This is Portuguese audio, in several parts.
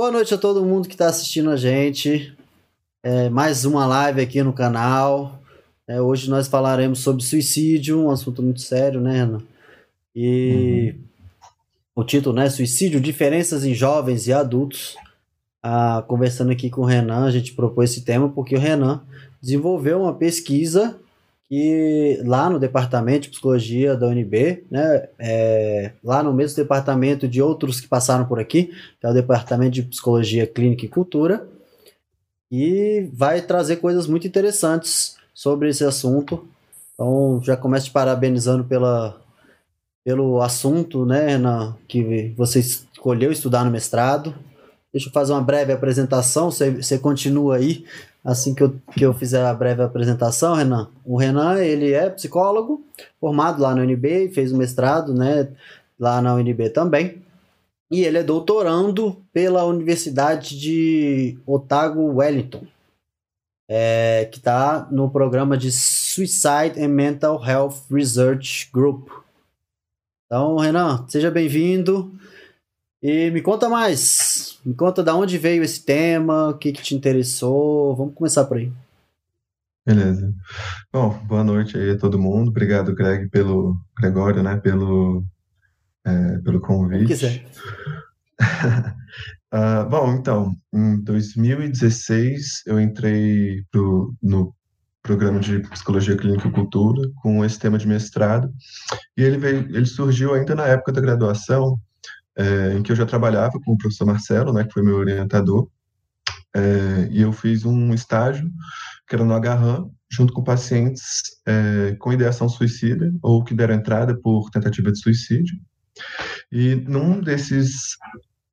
Boa noite a todo mundo que está assistindo a gente. É, mais uma live aqui no canal. É, hoje nós falaremos sobre suicídio, um assunto muito sério, né, Renan? E uhum. o título, né? Suicídio, diferenças em jovens e adultos. Ah, conversando aqui com o Renan, a gente propôs esse tema porque o Renan desenvolveu uma pesquisa que lá no departamento de psicologia da UNB, né, é, lá no mesmo departamento de outros que passaram por aqui, que é o departamento de psicologia clínica e cultura, e vai trazer coisas muito interessantes sobre esse assunto. Então, já começo te parabenizando pela, pelo assunto, né, na, que você escolheu estudar no mestrado. Deixa eu fazer uma breve apresentação, você, você continua aí assim que eu, que eu fizer a breve apresentação, Renan. O Renan, ele é psicólogo, formado lá na UNB, fez o mestrado, né, lá na UNB também. E ele é doutorando pela Universidade de Otago Wellington, é, que está no programa de Suicide and Mental Health Research Group. Então, Renan, seja bem-vindo. E me conta mais. Me conta da onde veio esse tema, o que, que te interessou. Vamos começar por aí. Beleza. Bom, boa noite aí a todo mundo. Obrigado, Greg, pelo Gregório, né, pelo é, pelo convite. quiser. uh, bom, então, em 2016 eu entrei pro, no programa de psicologia clínica e cultura com esse tema de mestrado e ele veio, ele surgiu ainda na época da graduação é, em que eu já trabalhava com o professor Marcelo, né, que foi meu orientador, é, e eu fiz um estágio que era no Agarram, junto com pacientes é, com ideação suicida ou que deram entrada por tentativa de suicídio. E num desses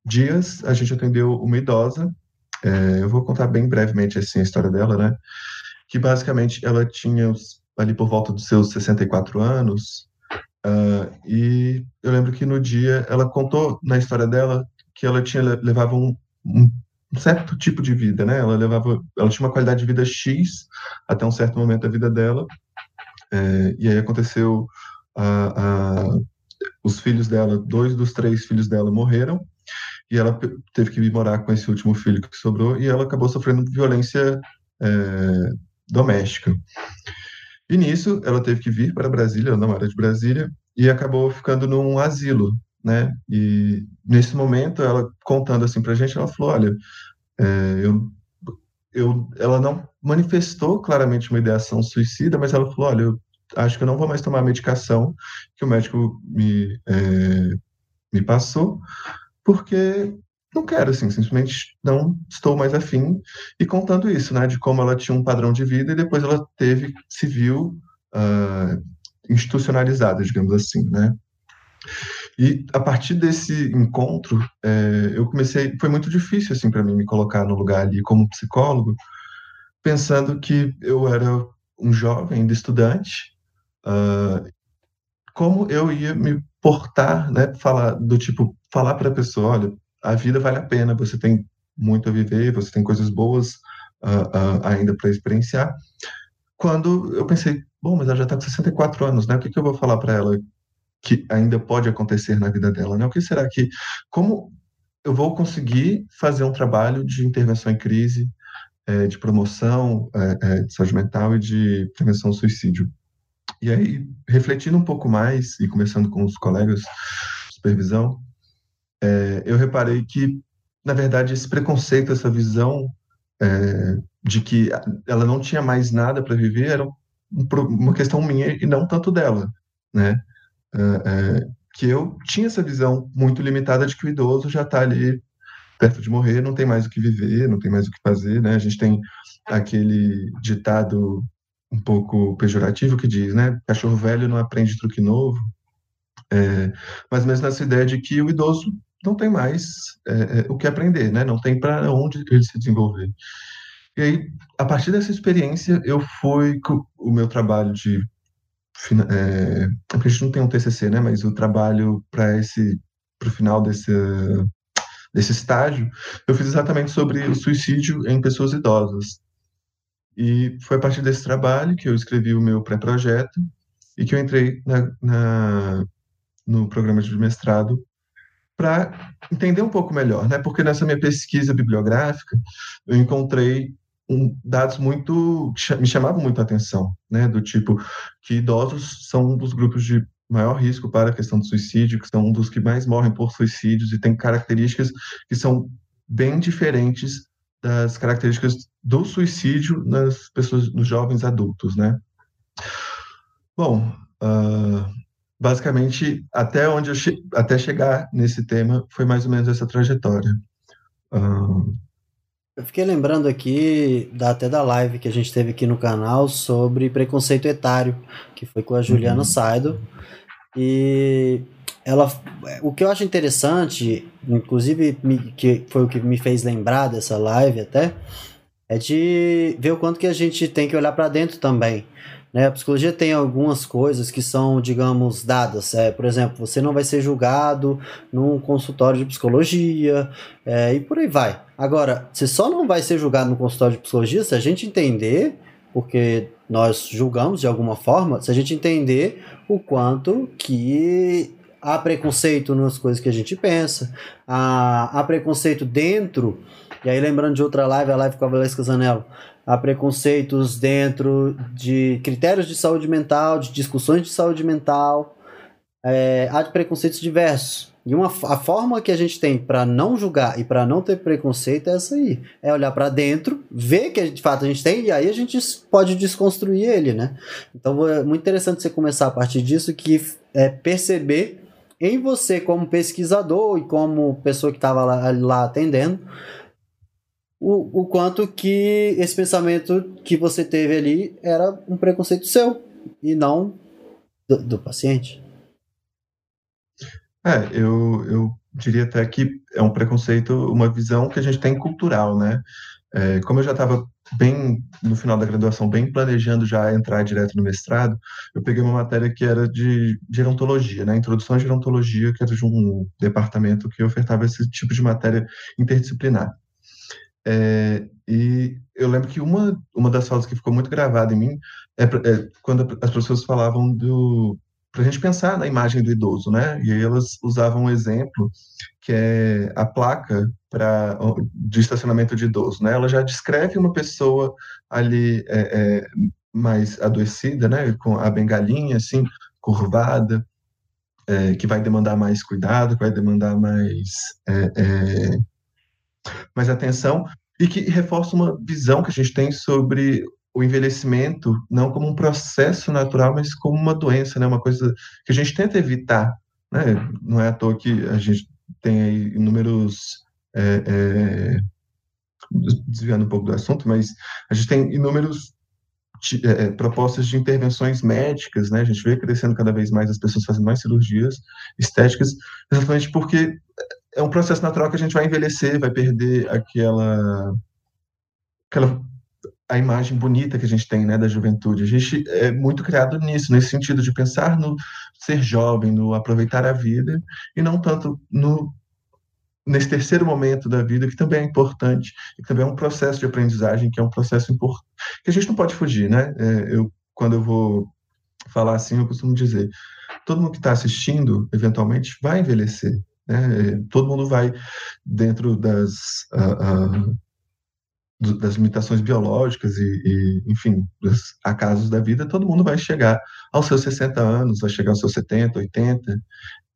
dias a gente atendeu uma idosa. É, eu vou contar bem brevemente assim a história dela, né? Que basicamente ela tinha ali por volta dos seus 64 anos, Uh, e eu lembro que no dia ela contou na história dela que ela tinha levava um, um, certo tipo de vida, né? Ela levava, ela tinha uma qualidade de vida X até um certo momento da vida dela. É, e aí aconteceu os filhos dela, dois dos três filhos dela morreram e ela teve que morar com esse último filho que sobrou e ela acabou sofrendo violência é, doméstica. E nisso, ela teve que vir para Brasília, ela não era de Brasília, e acabou ficando num asilo, né? E nesse momento, ela contando assim para a gente, ela falou: olha, é, eu, eu, ela não manifestou claramente uma ideação suicida, mas ela falou: olha, eu acho que eu não vou mais tomar a medicação que o médico me, é, me passou, porque não quero, assim, simplesmente não estou mais afim. E contando isso, né, de como ela tinha um padrão de vida e depois ela teve, se viu uh, institucionalizada, digamos assim, né. E a partir desse encontro, é, eu comecei, foi muito difícil, assim, para mim me colocar no lugar ali como psicólogo, pensando que eu era um jovem, ainda estudante, uh, como eu ia me portar, né, falar do tipo, falar para a pessoa, olha, a vida vale a pena, você tem muito a viver, você tem coisas boas uh, uh, ainda para experienciar. Quando eu pensei, bom, mas ela já está com 64 anos, né? O que, que eu vou falar para ela que ainda pode acontecer na vida dela, né? O que será que, como eu vou conseguir fazer um trabalho de intervenção em crise, é, de promoção é, é, de saúde mental e de prevenção ao suicídio? E aí, refletindo um pouco mais e conversando com os colegas de supervisão, é, eu reparei que, na verdade, esse preconceito, essa visão é, de que ela não tinha mais nada para viver era uma questão minha e não tanto dela, né? É, é, que eu tinha essa visão muito limitada de que o idoso já está ali perto de morrer, não tem mais o que viver, não tem mais o que fazer, né? A gente tem aquele ditado um pouco pejorativo que diz, né? Cachorro velho não aprende truque novo. É, mas mesmo nessa ideia de que o idoso não tem mais é, é, o que aprender, né? Não tem para onde ele se desenvolver. E aí, a partir dessa experiência, eu fui o meu trabalho de é, a gente não tem um TCC, né? Mas o trabalho para esse para o final desse desse estágio, eu fiz exatamente sobre o suicídio em pessoas idosas. E foi a partir desse trabalho que eu escrevi o meu pré-projeto e que eu entrei na, na no programa de mestrado para entender um pouco melhor, né? Porque nessa minha pesquisa bibliográfica eu encontrei um, dados muito me chamavam muito a atenção, né? Do tipo que idosos são um dos grupos de maior risco para a questão do suicídio, que são um dos que mais morrem por suicídios e tem características que são bem diferentes das características do suicídio nas pessoas, nos jovens adultos, né? Bom, uh, basicamente, até onde eu che até chegar nesse tema foi mais ou menos essa trajetória. Uh... Eu fiquei lembrando aqui, da, até da live que a gente teve aqui no canal sobre preconceito etário, que foi com a Juliana uhum. Saido. E ela, o que eu acho interessante, inclusive que foi o que me fez lembrar dessa live até, é de ver o quanto que a gente tem que olhar para dentro também. Né? A psicologia tem algumas coisas que são, digamos, dadas. É, por exemplo, você não vai ser julgado num consultório de psicologia é, e por aí vai. Agora, você só não vai ser julgado no consultório de psicologia se a gente entender, porque nós julgamos de alguma forma, se a gente entender o quanto que há preconceito nas coisas que a gente pensa, há, há preconceito dentro, e aí lembrando de outra live, a live com a Valesca Zanello, há preconceitos dentro de critérios de saúde mental, de discussões de saúde mental, é, há preconceitos diversos. E uma, a forma que a gente tem para não julgar e para não ter preconceito é essa aí. É olhar para dentro, ver que de fato a gente tem e aí a gente pode desconstruir ele, né? Então é muito interessante você começar a partir disso que é perceber em você como pesquisador e como pessoa que estava lá, lá atendendo o, o quanto que esse pensamento que você teve ali era um preconceito seu e não do, do paciente. É, eu, eu diria até que é um preconceito, uma visão que a gente tem cultural, né? É, como eu já estava bem no final da graduação, bem planejando já entrar direto no mestrado, eu peguei uma matéria que era de gerontologia, né? Introdução à gerontologia, que era de um departamento que ofertava esse tipo de matéria interdisciplinar. É, e eu lembro que uma, uma das falas que ficou muito gravada em mim é, é quando as pessoas falavam do para a gente pensar na imagem do idoso, né? E aí elas usavam um exemplo que é a placa para de estacionamento de idoso, né? Ela já descreve uma pessoa ali é, é, mais adoecida, né? Com a bengalinha assim curvada, é, que vai demandar mais cuidado, que vai demandar mais é, é, mais atenção e que reforça uma visão que a gente tem sobre o envelhecimento não como um processo natural, mas como uma doença, né? Uma coisa que a gente tenta evitar, né? Não é à toa que a gente tem aí inúmeros é, é, desviando um pouco do assunto, mas a gente tem inúmeros é, é, propostas de intervenções médicas, né? A gente vê crescendo cada vez mais as pessoas fazendo mais cirurgias estéticas, exatamente porque é um processo natural que a gente vai envelhecer, vai perder aquela aquela a imagem bonita que a gente tem, né, da juventude. A gente é muito criado nisso, nesse sentido de pensar no ser jovem, no aproveitar a vida e não tanto no nesse terceiro momento da vida que também é importante e que também é um processo de aprendizagem que é um processo importante que a gente não pode fugir, né? É, eu quando eu vou falar assim eu costumo dizer todo mundo que está assistindo eventualmente vai envelhecer, né? Todo mundo vai dentro das uh, uh, das limitações biológicas e, e, enfim, dos acasos da vida, todo mundo vai chegar aos seus 60 anos, vai chegar aos seus 70, 80,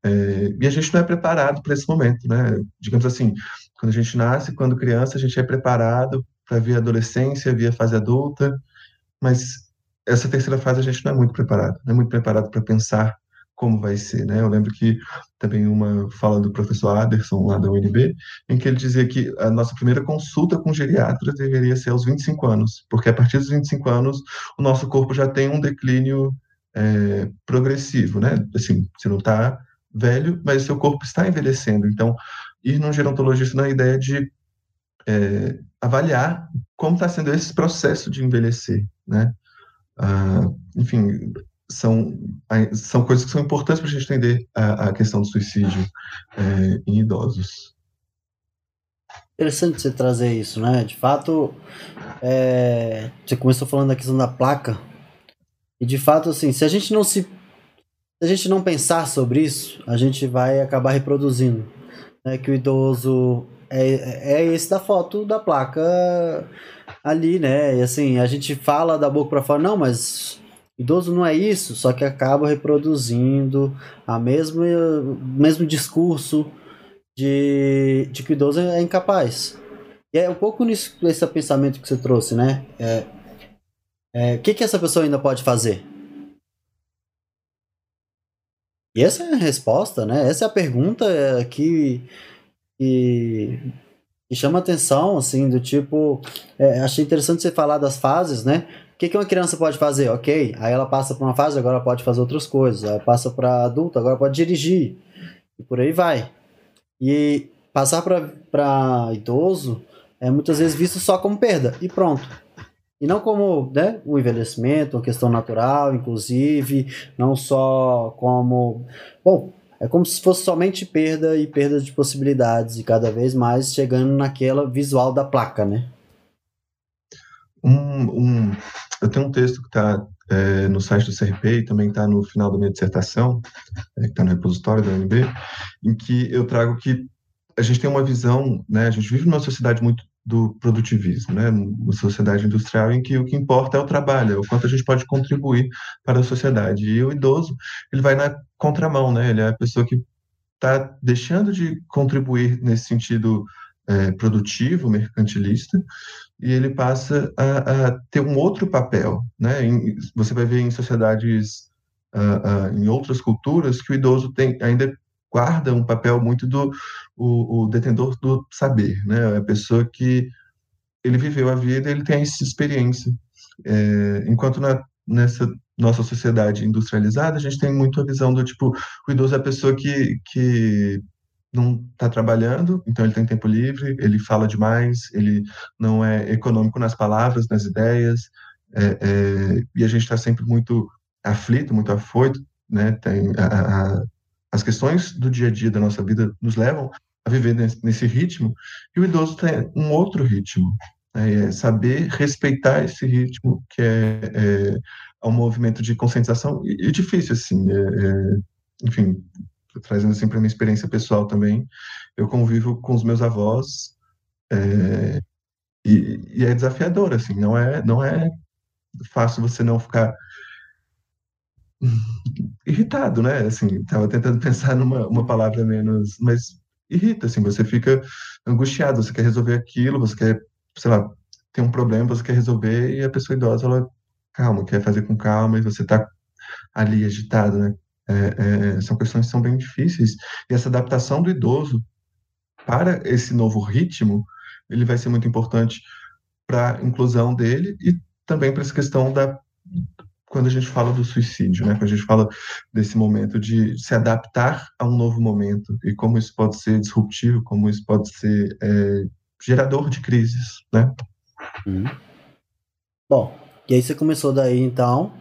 é, e a gente não é preparado para esse momento, né? Digamos assim, quando a gente nasce, quando criança, a gente é preparado para vir a adolescência, vir a fase adulta, mas essa terceira fase a gente não é muito preparado, não é muito preparado para pensar como vai ser, né? Eu lembro que também uma fala do professor Aderson, lá da UNB, em que ele dizia que a nossa primeira consulta com geriatra deveria ser aos 25 anos, porque a partir dos 25 anos o nosso corpo já tem um declínio é, progressivo, né? Assim, você não está velho, mas seu corpo está envelhecendo. Então, ir num gerontologista na ideia de é, avaliar como está sendo esse processo de envelhecer, né? Ah, enfim, são, são coisas que são importantes para a gente entender a, a questão do suicídio é, em idosos. Interessante você trazer isso, né? De fato, é, você começou falando da questão da placa, e de fato, assim, se a gente não se. Se a gente não pensar sobre isso, a gente vai acabar reproduzindo. né, que o idoso é, é esse da foto da placa ali, né? E assim, a gente fala da boca para fora, não, mas idoso não é isso, só que acaba reproduzindo a mesma mesmo discurso de, de que o idoso é incapaz. E é um pouco nisso, esse pensamento que você trouxe, né? É, é, o que, que essa pessoa ainda pode fazer? E essa é a resposta, né? Essa é a pergunta é, que, que, que chama atenção, assim, do tipo. É, achei interessante você falar das fases, né? O que, que uma criança pode fazer? Ok, aí ela passa por uma fase, agora pode fazer outras coisas. Ela passa para adulto, agora pode dirigir. E por aí vai. E passar para idoso é muitas vezes visto só como perda. E pronto. E não como né, um envelhecimento, uma questão natural, inclusive, não só como. Bom, é como se fosse somente perda e perda de possibilidades, e cada vez mais chegando naquela visual da placa, né? Um, um, eu tenho um texto que está é, no site do CRP e também está no final da minha dissertação, é, que está no repositório da UNB, em que eu trago que a gente tem uma visão, né, a gente vive numa sociedade muito do produtivismo, né? Uma sociedade industrial em que o que importa é o trabalho, é o quanto a gente pode contribuir para a sociedade. E o idoso, ele vai na contramão, né? Ele é a pessoa que está deixando de contribuir nesse sentido é, produtivo, mercantilista, e ele passa a, a, ter um outro papel, né? Em, você vai ver em sociedades, uh, uh, em outras culturas, que o idoso tem ainda guarda um papel muito do o, o detentor do saber, né? A pessoa que ele viveu a vida, ele tem essa experiência. É, enquanto na, nessa nossa sociedade industrializada, a gente tem muito a visão do tipo, o idoso é a pessoa que, que não está trabalhando, então ele tem tempo livre, ele fala demais, ele não é econômico nas palavras, nas ideias, é, é, e a gente está sempre muito aflito, muito afoito, né? Tem a, a, as questões do dia a dia da nossa vida nos levam a viver nesse, nesse ritmo, e o idoso tem um outro ritmo, né? é saber respeitar esse ritmo, que é, é, é um movimento de conscientização, e, e difícil, assim, é, é enfim, trazendo assim para minha experiência pessoal também, eu convivo com os meus avós, é, e, e, é desafiador, assim, não é, não é fácil você não ficar irritado, né? Assim, tava tentando pensar numa uma palavra menos, mas irrita, assim, você fica angustiado, você quer resolver aquilo, você quer, sei lá, tem um problema, você quer resolver e a pessoa idosa, ela, calma, quer fazer com calma e você tá ali agitado, né? É, é, são questões que são bem difíceis e essa adaptação do idoso para esse novo ritmo, ele vai ser muito importante para a inclusão dele e também para essa questão da quando a gente fala do suicídio, né? Quando a gente fala desse momento de se adaptar a um novo momento e como isso pode ser disruptivo, como isso pode ser é, gerador de crises, né? Hum. Bom, e aí você começou daí então,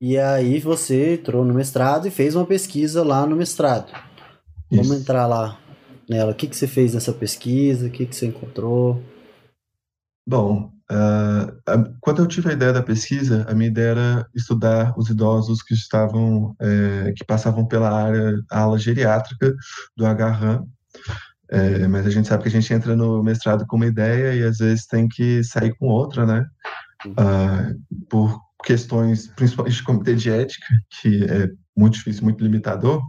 e aí você entrou no mestrado e fez uma pesquisa lá no mestrado. Isso. Vamos entrar lá nela. O que, que você fez nessa pesquisa? O que, que você encontrou? Bom, uh, quando eu tive a ideia da pesquisa, a minha ideia era estudar os idosos que estavam, é, que passavam pela área, ala geriátrica do Agarram, é, mas a gente sabe que a gente entra no mestrado com uma ideia e às vezes tem que sair com outra, né? Uh, por questões, principalmente de comitê de ética, que é muito difícil, muito limitador,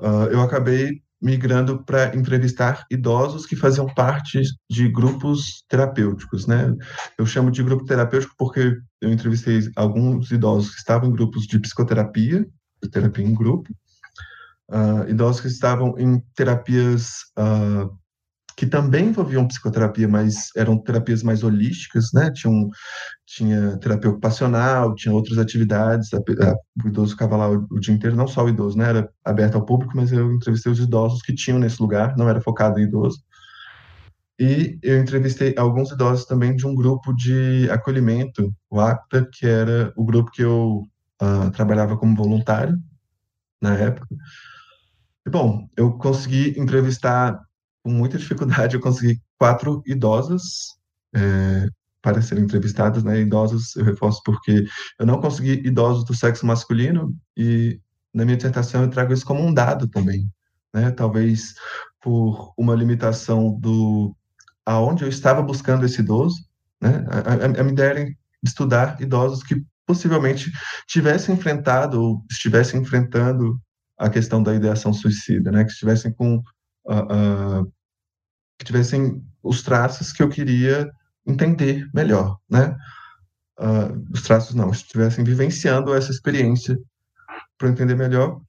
uh, eu acabei migrando para entrevistar idosos que faziam parte de grupos terapêuticos, né? Eu chamo de grupo terapêutico porque eu entrevistei alguns idosos que estavam em grupos de psicoterapia, de terapia em grupo, uh, idosos que estavam em terapias uh, que também envolviam psicoterapia, mas eram terapias mais holísticas, né? Tinha, tinha terapia ocupacional, tinha outras atividades, a, a, o idoso ficava lá o, o, dia inteiro, não só o idoso, né? Era aberto ao público, mas eu entrevistei os idosos que tinham nesse lugar, não era focado em idoso. E eu entrevistei alguns idosos também de um grupo de acolhimento, o ACTA, que era o grupo que eu uh, trabalhava como voluntário na época. E, bom, eu consegui entrevistar com muita dificuldade, eu consegui quatro idosas é, para serem entrevistadas, né? Idosos, eu reforço porque eu não consegui idosos do sexo masculino e na minha dissertação eu trago isso como um dado também, né? Talvez por uma limitação do aonde eu estava buscando esse idoso, né? A, a, a minha estudar idosos que possivelmente tivessem enfrentado ou estivessem enfrentando a questão da ideação suicida, né? Que estivessem com uh, uh, que tivessem os traços que eu queria entender melhor, né? Uh, os traços não, estivessem vivenciando essa experiência para entender melhor.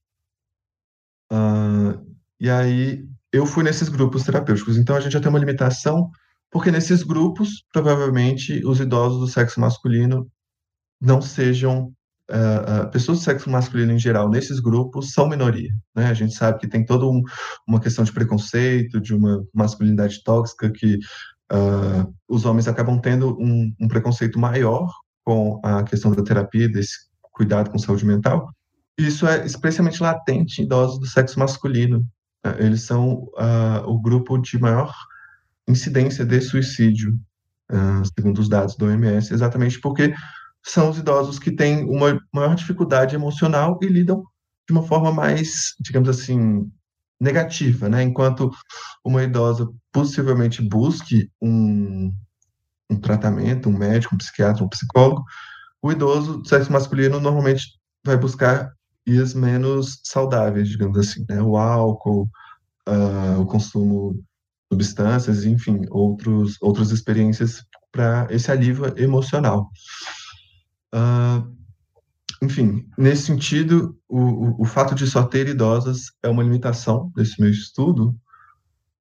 e aí eu fui nesses grupos terapêuticos. Então a gente já tem uma limitação, porque nesses grupos, provavelmente, os idosos do sexo masculino não sejam. Uh, pessoas do sexo masculino em geral, nesses grupos, são minoria. Né? A gente sabe que tem toda um, uma questão de preconceito, de uma masculinidade tóxica, que uh, os homens acabam tendo um, um preconceito maior com a questão da terapia, desse cuidado com saúde mental. Isso é especialmente latente em idosos do sexo masculino, eles são o grupo de maior incidência de suicídio, segundo os dados do OMS, exatamente porque são os idosos que têm uma maior dificuldade emocional e lidam de uma forma mais, digamos assim, negativa, né? Enquanto uma idosa possivelmente busque um, um tratamento, um médico, um psiquiatra, um psicólogo, o idoso do sexo masculino normalmente vai buscar vias menos saudáveis, digamos assim, né? O álcool, uh, o consumo de substâncias, enfim, outros, outras experiências para esse alívio emocional. Uh, enfim, nesse sentido, o, o, o, fato de só ter idosas é uma limitação desse meu estudo,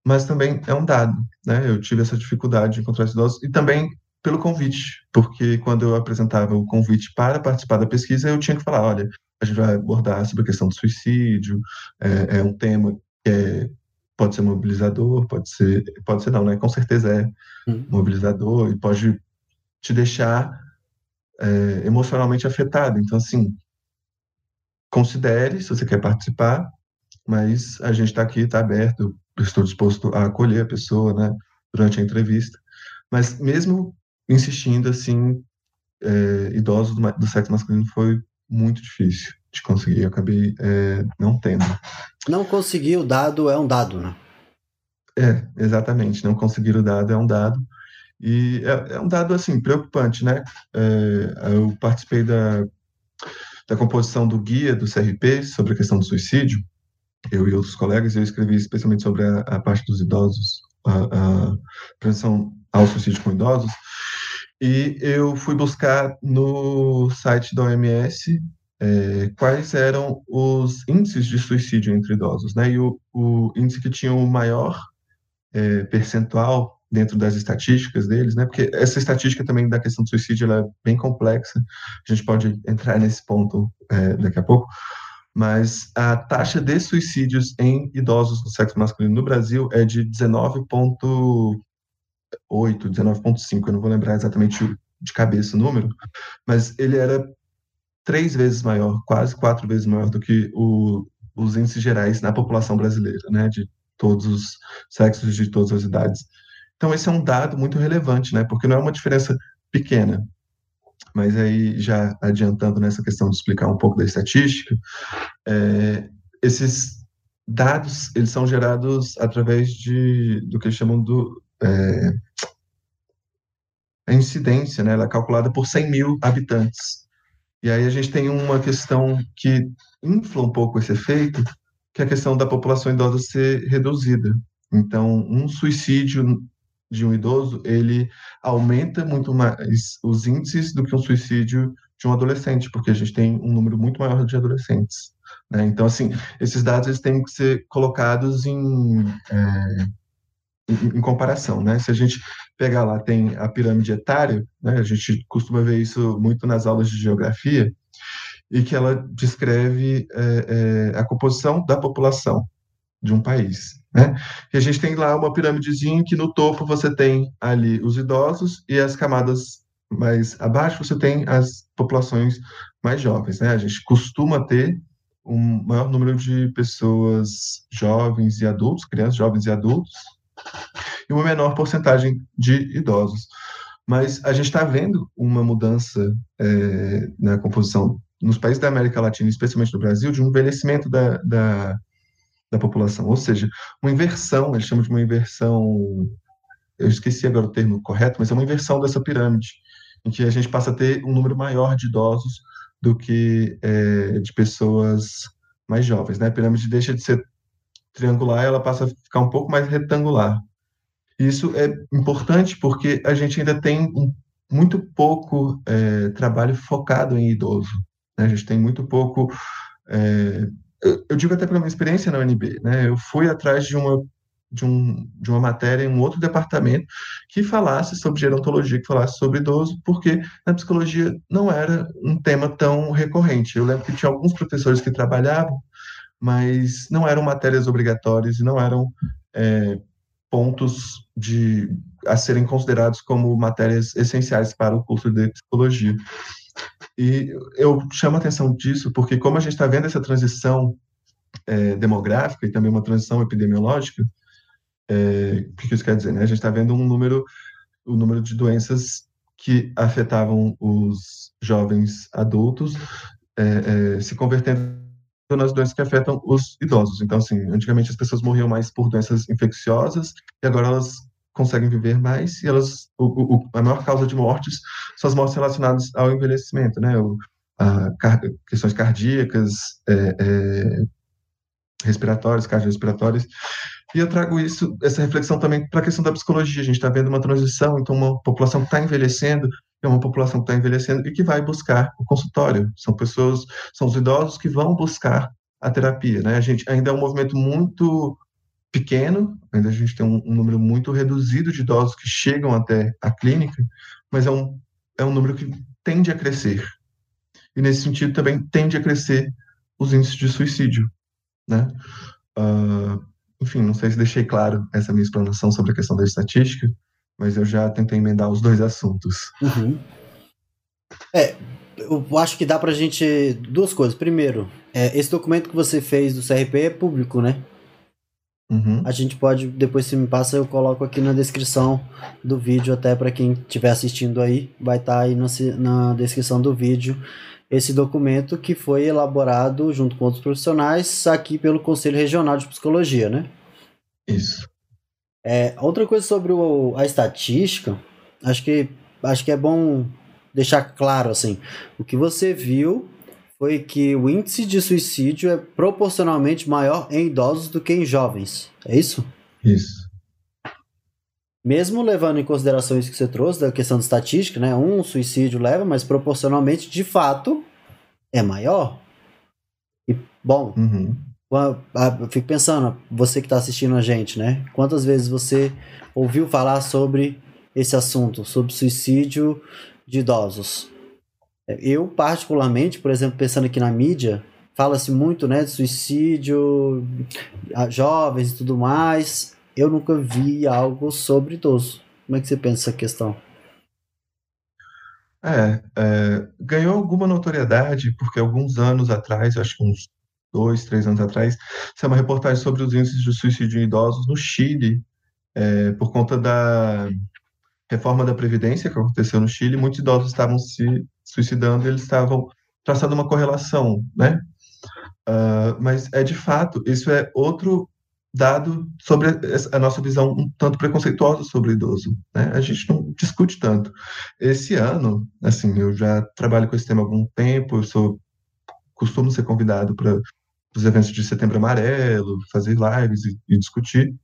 mas também é um dado, né? Eu tive essa dificuldade de encontrar idosos e também pelo convite, porque quando eu apresentava o convite para participar da pesquisa, eu tinha que falar, olha, a gente vai abordar sobre a questão do suicídio, é, é um tema que é, pode ser mobilizador, pode ser, pode ser não, né? Com certeza é hum. mobilizador e pode te deixar é, emocionalmente afetado. Então, assim, considere se você quer participar, mas a gente está aqui, está aberto, estou disposto a acolher a pessoa, né? Durante a entrevista. Mas mesmo insistindo, assim, é, idosos do, do sexo masculino foi muito difícil de conseguir. Eu acabei é, não tendo. Não conseguir o dado é um dado, né? É, exatamente. Não conseguir o dado é um dado. E é, é um dado, assim, preocupante, né? É, eu participei da, da composição do guia do CRP sobre a questão do suicídio, eu e outros colegas, eu escrevi especialmente sobre a, a parte dos idosos, a, a prevenção ao suicídio com idosos, e eu fui buscar no site da OMS é, quais eram os índices de suicídio entre idosos, né? E o, o índice que tinha o maior é, percentual dentro das estatísticas deles, né? Porque essa estatística também da questão do suicídio ela é bem complexa. A gente pode entrar nesse ponto é, daqui a pouco. Mas a taxa de suicídios em idosos do sexo masculino no Brasil é de 19,8, 19,5. Eu não vou lembrar exatamente de cabeça o número, mas ele era três vezes maior, quase quatro vezes maior do que o, os índices gerais na população brasileira, né, de todos os sexos de todas as idades. Então esse é um dado muito relevante, né, porque não é uma diferença pequena. Mas aí já adiantando nessa questão de explicar um pouco da estatística, é, esses dados eles são gerados através de do que eles chamam do é, a incidência, né? Ela é calculada por 100 mil habitantes. E aí a gente tem uma questão que infla um pouco esse efeito, que é a questão da população idosa ser reduzida. Então, um suicídio de um idoso, ele aumenta muito mais os índices do que um suicídio de um adolescente, porque a gente tem um número muito maior de adolescentes. Né? Então, assim, esses dados eles têm que ser colocados em, é, em, em, comparação. Né? Se a gente pegar lá, tem a pirâmide etária, né? a gente costuma ver isso muito nas aulas de geografia, e que ela descreve é, é, a composição da população de um país. Né? E a gente tem lá uma pirâmidezinha que no topo você tem ali os idosos e as camadas mais abaixo você tem as populações mais jovens. Né? A gente costuma ter um maior número de pessoas jovens e adultos, crianças, jovens e adultos, e uma menor porcentagem de idosos. Mas a gente está vendo uma mudança é, na composição nos países da América Latina, especialmente no Brasil, de um envelhecimento da, da, da população, ou seja, uma inversão, eles chamam de uma inversão, eu esqueci agora o termo correto, mas é uma inversão dessa pirâmide, em que a gente passa a ter um número maior de idosos do que é, de pessoas mais jovens, né? A pirâmide deixa de ser triangular, ela passa a ficar um pouco mais retangular. Isso é importante porque a gente ainda tem um, muito pouco é, trabalho focado em idoso. Né? A gente tem muito pouco. É, eu, digo até pela minha experiência na UNB, né? Eu fui atrás de uma de, um, de uma matéria em um outro departamento que falasse sobre gerontologia, que falasse sobre idoso, porque na psicologia não era um tema tão recorrente. Eu lembro que tinha alguns professores que trabalhavam, mas não eram matérias obrigatórias e não eram é, pontos de a serem considerados como matérias essenciais para o curso de psicologia. E eu chamo a atenção disso porque como a gente está vendo essa transição é, demográfica e também uma transição epidemiológica, é, o que isso quer dizer? Né? A gente está vendo um número, o um número de doenças que afetavam os jovens adultos é, é, se convertendo nas doenças que afetam os idosos. Então, assim, antigamente as pessoas morriam mais por doenças infecciosas e agora elas conseguem viver mais e elas o, o, a maior causa de mortes são as mortes relacionadas ao envelhecimento, né? O, a, questões cardíacas, é, é, respiratórias, cardiorrespiratórias. E eu trago isso, essa reflexão também para a questão da psicologia. A gente está vendo uma transição, então uma população que está envelhecendo é uma população que está envelhecendo e que vai buscar o consultório. São pessoas, são os idosos que vão buscar a terapia, né? A gente ainda é um movimento muito pequeno, ainda a gente tem um, um número muito reduzido de idosos que chegam até a clínica, mas é um, é um número que tende a crescer. E nesse sentido também tende a crescer os índices de suicídio, né? Uh, enfim, não sei se deixei claro essa minha explanação sobre a questão da estatística, mas eu já tentei emendar os dois assuntos. Uhum. É, eu acho que dá pra gente. Duas coisas. Primeiro, é, esse documento que você fez do CRP é público, né? Uhum. A gente pode, depois se me passa, eu coloco aqui na descrição do vídeo, até para quem estiver assistindo aí, vai estar tá aí na, na descrição do vídeo esse documento que foi elaborado junto com outros profissionais aqui pelo Conselho Regional de Psicologia, né? Isso. É, outra coisa sobre o, a estatística, acho que, acho que é bom deixar claro assim, o que você viu foi que o índice de suicídio é proporcionalmente maior em idosos do que em jovens. É isso? Isso. Mesmo levando em consideração isso que você trouxe, da questão de estatística, né? Um suicídio leva, mas proporcionalmente, de fato, é maior. E, bom, uhum. eu fico pensando, você que está assistindo a gente, né? Quantas vezes você ouviu falar sobre esse assunto, sobre suicídio de idosos? Eu, particularmente, por exemplo, pensando aqui na mídia, fala-se muito né, de suicídio, jovens e tudo mais eu nunca vi algo sobre idoso. Como é que você pensa essa questão? É, é, ganhou alguma notoriedade, porque alguns anos atrás, acho que uns dois, três anos atrás, saiu uma reportagem sobre os índices de suicídio em idosos no Chile, é, por conta da reforma da Previdência que aconteceu no Chile, muitos idosos estavam se suicidando eles estavam traçando uma correlação, né? Uh, mas é de fato, isso é outro dado sobre a nossa visão um tanto preconceituosa sobre o idoso. Né? A gente não discute tanto. Esse ano, assim, eu já trabalho com esse tema há algum tempo, eu sou costumo ser convidado para os eventos de Setembro Amarelo, fazer lives e, e, discutir.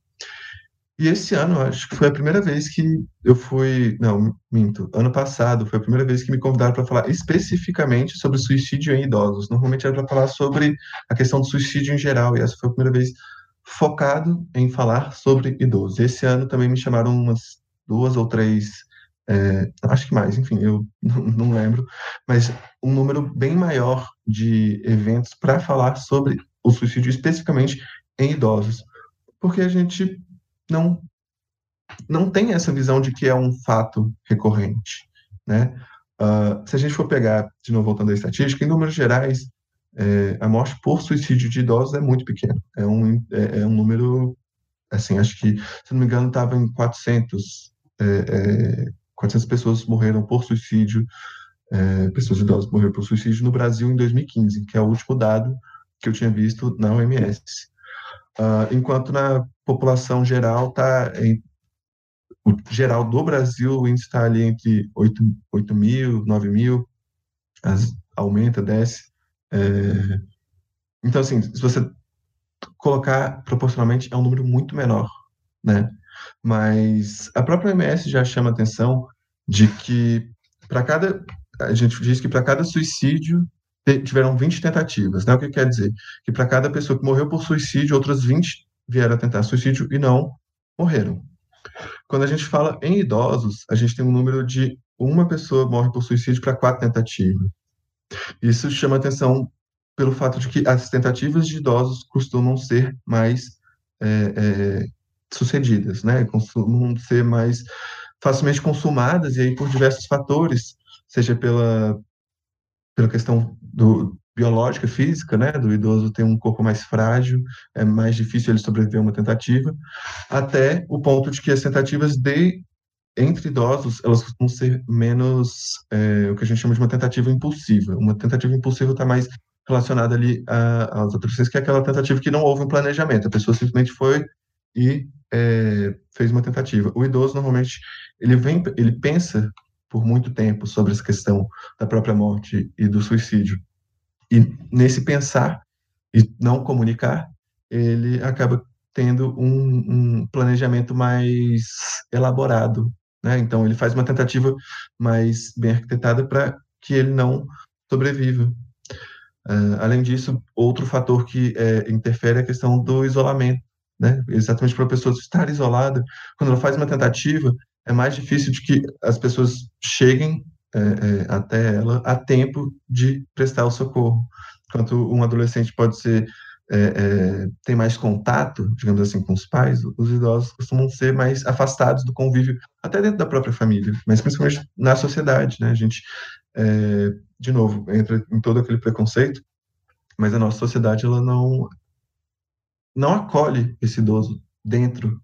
E esse ano, acho que foi a primeira vez que eu fui, não, minto, ano passado foi a primeira vez que me convidaram para falar especificamente sobre suicídio em idosos. Normalmente era para falar sobre a questão do suicídio em geral, e essa foi a primeira vez focado em falar sobre idosos. Esse ano também me chamaram umas duas ou três, é, acho que mais, enfim, eu não, não, lembro, mas um número bem maior de eventos para falar sobre o suicídio especificamente em idosos, porque a gente não não tem essa visão de que é um fato recorrente, né? Uh, se a gente for pegar, de novo voltando à estatística, em números gerais, é, a morte por suicídio de idosos é muito pequena. É um, é, é um número, assim, acho que, se não me engano, estava em 400, é, 400 é, pessoas morreram por suicídio, é, pessoas idosas morreram por suicídio no Brasil em 2015, que é o último dado que eu tinha visto na OMS. Uh, enquanto na população geral está o geral do Brasil, o índice está ali entre 8, 8 mil, 9 mil, as, aumenta, desce. É, então, assim, se você colocar proporcionalmente, é um número muito menor, né? Mas a própria OMS já chama atenção de que para cada a gente diz que para cada suicídio tiveram 20 tentativas, né? O que quer dizer? Que para cada pessoa que morreu por suicídio, outras 20 vieram a tentar suicídio e não morreram. Quando a gente fala em idosos, a gente tem um número de uma pessoa morre por suicídio para quatro tentativas. Isso chama atenção pelo fato de que as tentativas de idosos costumam ser mais é, é, sucedidas, né? Costumam ser mais facilmente consumadas e aí por diversos fatores, seja pela pela questão do biológica, física, né, do idoso ter um corpo mais frágil, é mais difícil ele sobreviver a uma tentativa, até o ponto de que as tentativas de entre idosos, elas costumam ser menos é, o que a gente chama de uma tentativa impulsiva. Uma tentativa impulsiva está mais relacionada ali às outras que é aquela tentativa que não houve um planejamento. A pessoa simplesmente foi e é, fez uma tentativa. O idoso normalmente ele vem, ele pensa por muito tempo sobre essa questão da própria morte e do suicídio. E nesse pensar e não comunicar, ele acaba tendo um, um planejamento mais elaborado. Né? Então, ele faz uma tentativa mais bem arquitetada para que ele não sobreviva. Uh, além disso, outro fator que é, interfere é a questão do isolamento. Né? Exatamente para a pessoa estar isolada, quando ela faz uma tentativa, é mais difícil de que as pessoas cheguem é, é, até ela a tempo de prestar o socorro. Enquanto um adolescente pode ser é, é, tem mais contato, digamos assim, com os pais, os idosos costumam ser mais afastados do convívio, até dentro da própria família, mas principalmente na sociedade, né? A gente, é, de novo, entra em todo aquele preconceito, mas a nossa sociedade ela não não acolhe esse idoso dentro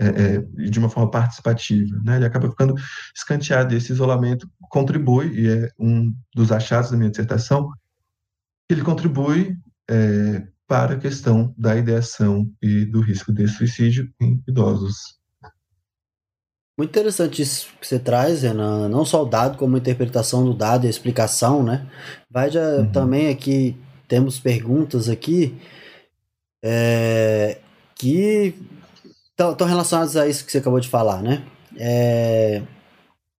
é, é, de uma forma participativa. Né? Ele acaba ficando escanteado. Esse isolamento contribui, e é um dos achados da minha dissertação, ele contribui é, para a questão da ideação e do risco de suicídio em idosos. Muito interessante isso que você traz, Renan. Não só o dado, como a interpretação do dado e a explicação, né? Vai já uhum. também aqui, temos perguntas aqui é, que estão relacionados a isso que você acabou de falar, né? É,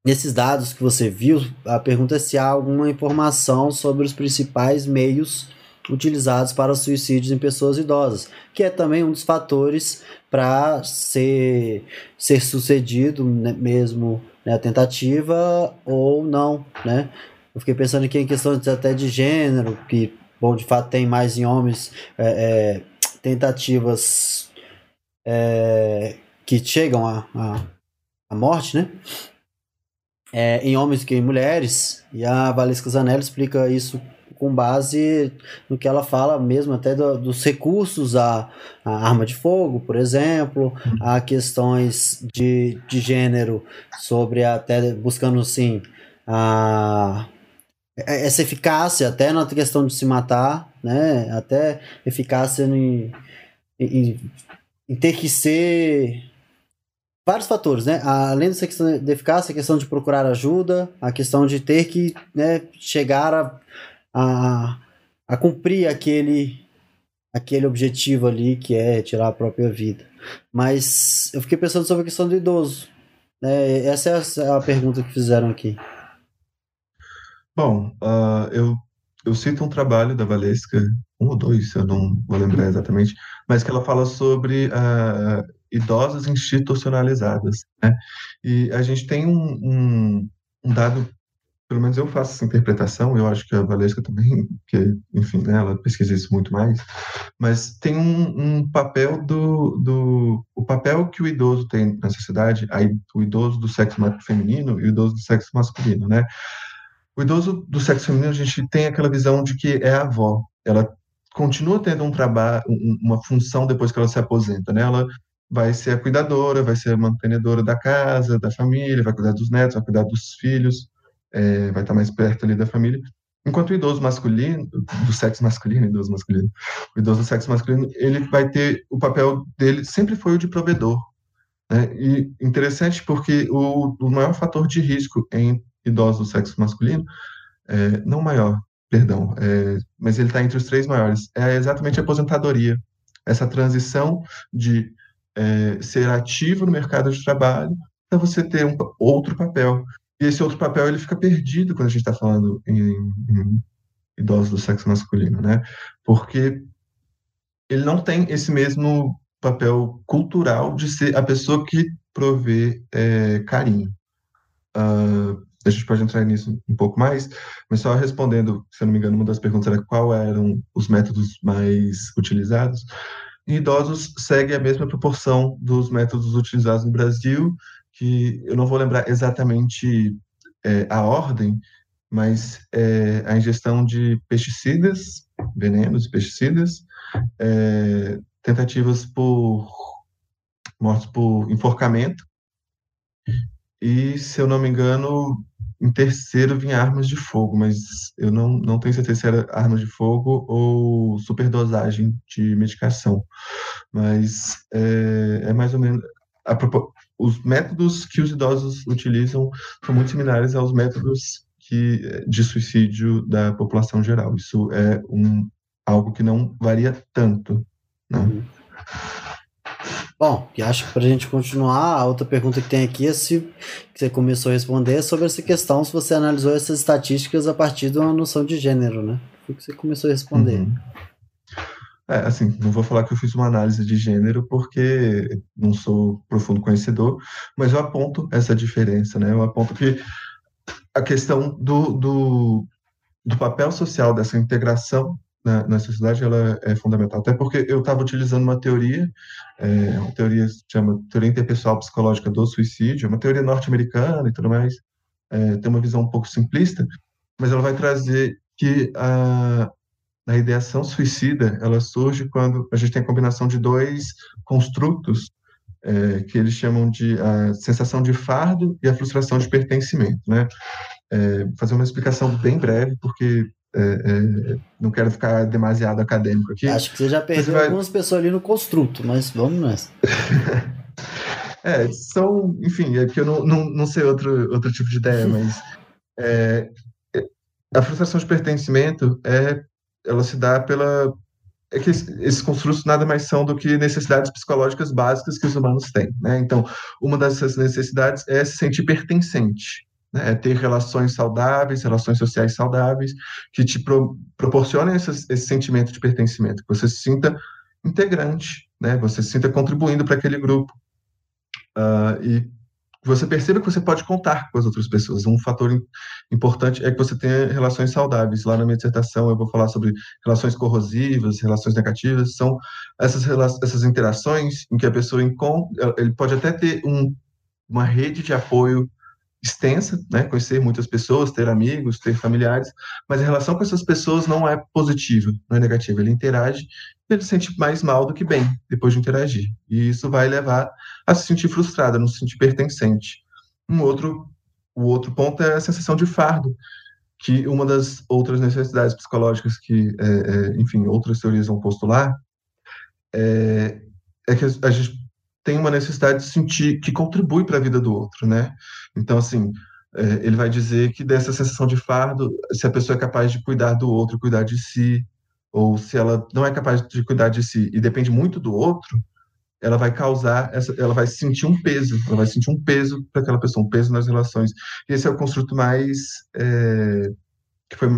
nesses dados que você viu, a pergunta é se há alguma informação sobre os principais meios utilizados para suicídios em pessoas idosas, que é também um dos fatores para ser, ser sucedido né, mesmo né, a tentativa ou não, né? Eu fiquei pensando aqui em questões até de gênero, que, bom, de fato tem mais em homens é, é, tentativas é, que chegam à a, a, morte, né? É, em homens que em mulheres, e a Valesca Zanelli explica isso com base no que ela fala mesmo até do, dos recursos à, à, arma de fogo, por exemplo, a questões de, de gênero, sobre até buscando assim a essa eficácia até na questão de se matar, né? Até eficácia em, em, em ter que ser vários fatores, né? Além dessa questão de eficácia, a questão de procurar ajuda, a questão de ter que né, chegar a, a, a cumprir aquele, aquele objetivo ali que é tirar a própria vida. Mas eu fiquei pensando sobre a questão do idoso. Né? Essa é a, a pergunta que fizeram aqui. Bom, uh, eu, eu cito um trabalho da Valesca, um ou dois, eu não vou lembrar exatamente, mas que ela fala sobre uh, idosas institucionalizadas. Né? E a gente tem um, um, um, dado, pelo menos eu faço essa interpretação, eu acho que a Valesca também, que, enfim, né, ela pesquisa isso muito mais, mas tem um, um papel do, do. O papel que o idoso tem na sociedade, aí, o idoso do sexo feminino e o idoso do sexo masculino, né? O idoso do sexo feminino, a gente tem aquela visão de que é a avó. Ela continua tendo um trabalho, uma função depois que ela se aposenta, né? Ela vai ser a cuidadora, vai ser a mantenedora da casa, da família, vai cuidar dos netos, vai cuidar dos filhos, é, vai estar mais perto ali da família. Enquanto o idoso masculino, do sexo masculino, idoso masculino, o idoso do sexo masculino, ele vai ter, o papel dele sempre foi o de provedor. Né? E interessante porque o, o maior fator de risco em idosos do sexo masculino, é, não maior, perdão, é, mas ele está entre os três maiores, é exatamente a aposentadoria. Essa transição de é, ser ativo no mercado de trabalho para você ter um outro papel. E esse outro papel ele fica perdido quando a gente está falando em, em, idosos do sexo masculino, né? Porque ele não tem esse mesmo papel cultural de ser a pessoa que provê é, carinho. Uh, a gente pode entrar nisso um pouco mais, mas só respondendo, se eu não me engano, uma das perguntas era qual eram os métodos mais utilizados. Em idosos, segue a mesma proporção dos métodos utilizados no Brasil, que eu não vou lembrar exatamente é, a ordem, mas é, a ingestão de pesticidas, venenos e pesticidas, é, tentativas por mortes por enforcamento, e, se eu não me engano, em terceiro vinha armas de fogo, mas eu não, não tenho certeza se era armas de fogo ou superdosagem de medicação. Mas é, é mais ou menos. A, os métodos que os idosos utilizam são muito similares aos métodos que, de suicídio da população geral. Isso é um, algo que não varia tanto. Né? Uhum. Bom, e acho que para a gente continuar, a outra pergunta que tem aqui é se que você começou a responder é sobre essa questão, se você analisou essas estatísticas a partir de uma noção de gênero, né? Foi que você começou a responder. Uhum. É, assim, não vou falar que eu fiz uma análise de gênero porque não sou profundo conhecedor, mas eu aponto essa diferença, né? Eu aponto que a questão do, do, do papel social dessa integração na, sociedade ela é fundamental. Até porque eu estava utilizando uma teoria, é, uma teoria se chama Teoria Interpessoal Psicológica do Suicídio, uma teoria norte-americana e tudo mais, é, tem uma visão um pouco simplista, mas ela vai trazer que a, a ideação suicida ela surge quando a gente tem a combinação de dois construtos é, que eles chamam de a sensação de fardo e a frustração de pertencimento, né? É, fazer uma explicação bem breve, porque é, é, não quero ficar demasiado acadêmico aqui. Acho que você já perdeu vai... algumas pessoas ali no construto, mas vamos nessa. é, são, enfim, é que eu não, não, não sei outro, outro tipo de ideia, mas é, a frustração de pertencimento é ela se dá pela é que esses construtos nada mais são do que necessidades psicológicas básicas que os humanos têm, né? Então, uma dessas necessidades é se sentir pertencente, né? É ter relações saudáveis, relações sociais saudáveis, que te pro, proporcionem esse, esse sentimento de pertencimento, que você se sinta integrante, né? Você se sinta contribuindo para aquele grupo. Uh, e você perceba que você pode contar com as outras pessoas. Um fator importante é que você tenha relações saudáveis. Lá na minha dissertação eu vou falar sobre relações corrosivas, relações negativas. São essas, essas interações em que a pessoa encontra, ele pode até ter um, uma rede de apoio extensa, né? conhecer muitas pessoas, ter amigos, ter familiares, mas a relação com essas pessoas não é positiva, não é negativa. Ele interage ele se sente mais mal do que bem depois de interagir. E isso vai levar a se sentir frustrado, a não se sentir pertencente. Um outro, o outro ponto é a sensação de fardo, que uma das outras necessidades psicológicas que, é, é, enfim, outras teorias vão postular, é, é que a gente tem uma necessidade de sentir que contribui para a vida do outro, né? Então, assim, é, ele vai dizer que dessa sensação de fardo, se a pessoa é capaz de cuidar do outro, cuidar de si, ou se ela não é capaz de cuidar de si e depende muito do outro, ela vai causar essa, ela vai sentir um peso, ela vai sentir um peso para aquela pessoa, um peso nas relações. E esse é o construto mais é, que foi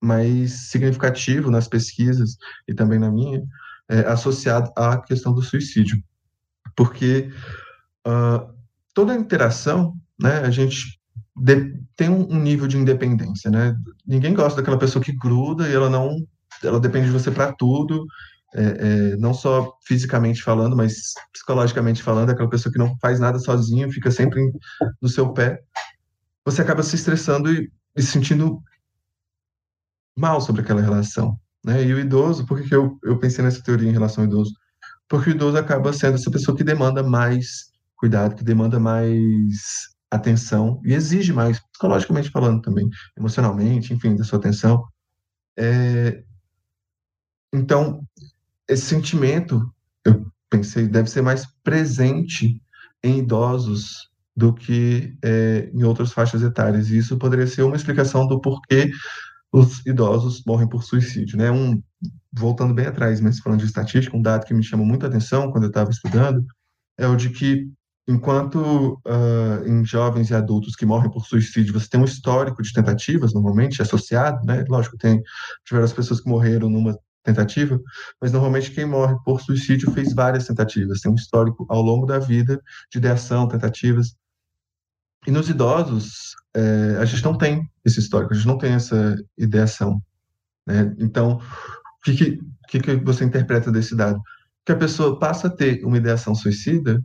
mais significativo nas pesquisas e também na minha, é, associado à questão do suicídio, porque uh, toda interação, né, a gente de, tem um, nível de independência, né? Ninguém gosta daquela pessoa que gruda e ela não ela depende de você para tudo, é, é, não só fisicamente falando, mas psicologicamente falando, aquela pessoa que não faz nada sozinho, fica sempre no seu pé, você acaba se estressando e, e sentindo mal sobre aquela relação. Né? E o idoso, por que eu, eu pensei nessa teoria em relação ao idoso? Porque o idoso acaba sendo essa pessoa que demanda mais cuidado, que demanda mais atenção e exige mais, psicologicamente falando também, emocionalmente, enfim, da sua atenção. É... Então, esse sentimento, eu pensei, deve ser mais presente em idosos do que é, em outras faixas etárias. E isso poderia ser uma explicação do porquê os idosos morrem por suicídio, né? Um, voltando bem atrás, mas falando de estatística, um dado que me chamou muita atenção quando eu estava estudando é o de que enquanto uh, em jovens e adultos que morrem por suicídio você tem um histórico de tentativas normalmente associado, né? Lógico, tem tiveram as pessoas que morreram numa tentativa, mas normalmente quem morre por suicídio fez várias tentativas, tem um histórico ao longo da vida de ideação, tentativas. E nos idosos, é, a gente não tem esse histórico, a gente não tem essa ideação. Né? Então, o que, que, que você interpreta desse dado? Que a pessoa passa a ter uma ideação suicida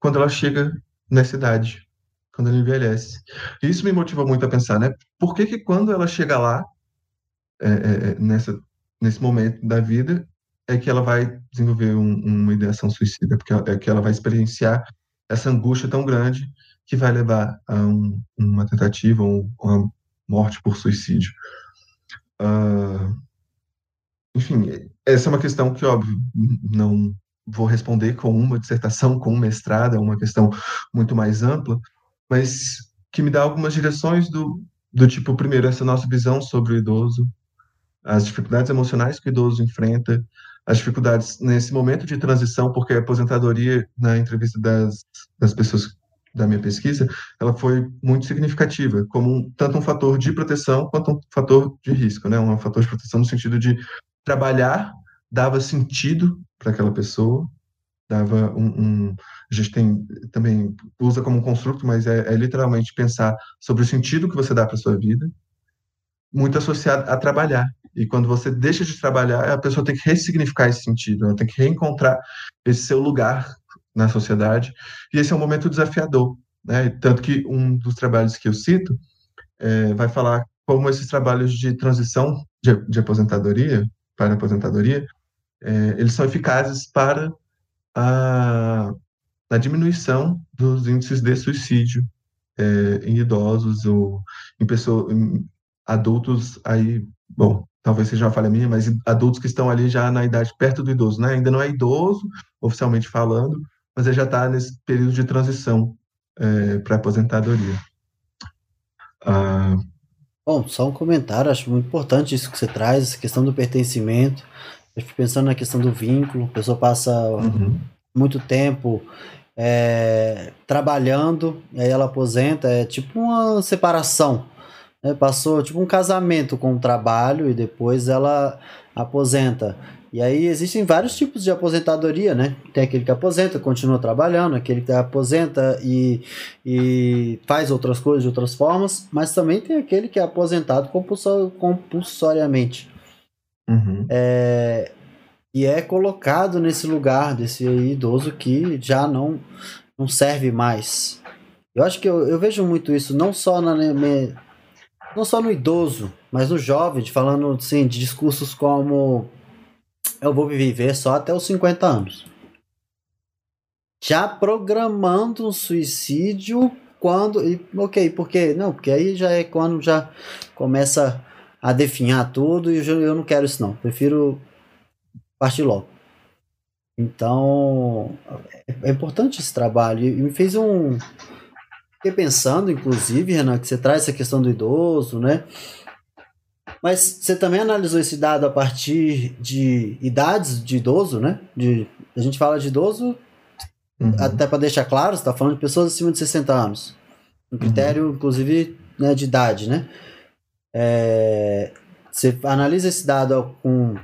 quando ela chega nessa idade, quando ela envelhece. Isso me motiva muito a pensar, né? Por que, que quando ela chega lá, é, é, nessa nesse momento da vida é que ela vai desenvolver um, uma ideação suicida, porque é que ela vai experienciar essa angústia tão grande que vai levar a um, uma tentativa ou uma morte por suicídio. Uh, enfim, essa é uma questão que, óbvio, não vou responder com uma dissertação, com um mestrado, é uma questão muito mais ampla, mas que me dá algumas direções do, do tipo, primeiro, essa nossa visão sobre o idoso, as dificuldades emocionais que o idoso enfrenta, as dificuldades nesse momento de transição, porque a aposentadoria, na entrevista das, das pessoas da minha pesquisa, ela foi muito significativa, como um, tanto um fator de proteção quanto um fator de risco, né? Um fator de proteção no sentido de trabalhar dava sentido para aquela pessoa, dava um, um, a gente tem também usa como um construto, mas é, é literalmente pensar sobre o sentido que você dá para sua vida, muito associado a trabalhar. E quando você deixa de trabalhar, a pessoa tem que ressignificar esse sentido, ela tem que reencontrar esse seu lugar na sociedade. E esse é um momento desafiador. Né? Tanto que um dos trabalhos que eu cito é, vai falar como esses trabalhos de transição de, de aposentadoria para aposentadoria, é, eles são eficazes para a, a diminuição dos índices de suicídio é, em idosos ou em pessoas, em adultos aí, bom, talvez seja uma falha minha, mas adultos que estão ali já na idade perto do idoso, né? Ainda não é idoso, oficialmente falando, mas ele já está nesse período de transição é, para aposentadoria. Ah, Bom, só um comentário, acho muito importante isso que você traz, essa questão do pertencimento. Eu fico pensando na questão do vínculo, a pessoa passa uhum. muito tempo é, trabalhando, e aí ela aposenta, é tipo uma separação né, passou tipo um casamento com o trabalho e depois ela aposenta. E aí existem vários tipos de aposentadoria, né? Tem aquele que aposenta, continua trabalhando, aquele que aposenta e, e faz outras coisas de outras formas, mas também tem aquele que é aposentado compulsor, compulsoriamente. Uhum. É, e é colocado nesse lugar desse idoso que já não, não serve mais. Eu acho que eu, eu vejo muito isso, não só na, não só no idoso, mas no jovem, falando assim, de discursos como eu vou viver só até os 50 anos. Já programando um suicídio quando. E, ok, por quê? Não, porque aí já é quando já começa a definhar tudo e eu, não quero isso não. Prefiro partir logo. Então, é, é importante esse trabalho. E me fez um, Fiquei pensando, inclusive, Renan, que você traz essa questão do idoso, né? Mas você também analisou esse dado a partir de idades de idoso, né? De, a gente fala de idoso, uhum. até para deixar claro, você está falando de pessoas acima de 60 anos. Um critério, uhum. inclusive, né, de idade, né? É, você analisa esse dado com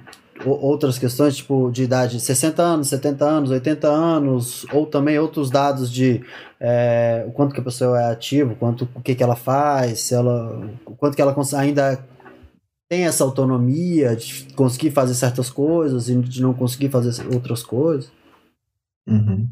outras questões, tipo de idade 60 anos, 70 anos, 80 anos, ou também outros dados de é, o quanto que a pessoa é ativa, quanto, o que, que ela faz, se ela, o quanto que ela ainda tem essa autonomia de conseguir fazer certas coisas e de não conseguir fazer outras coisas. Uhum.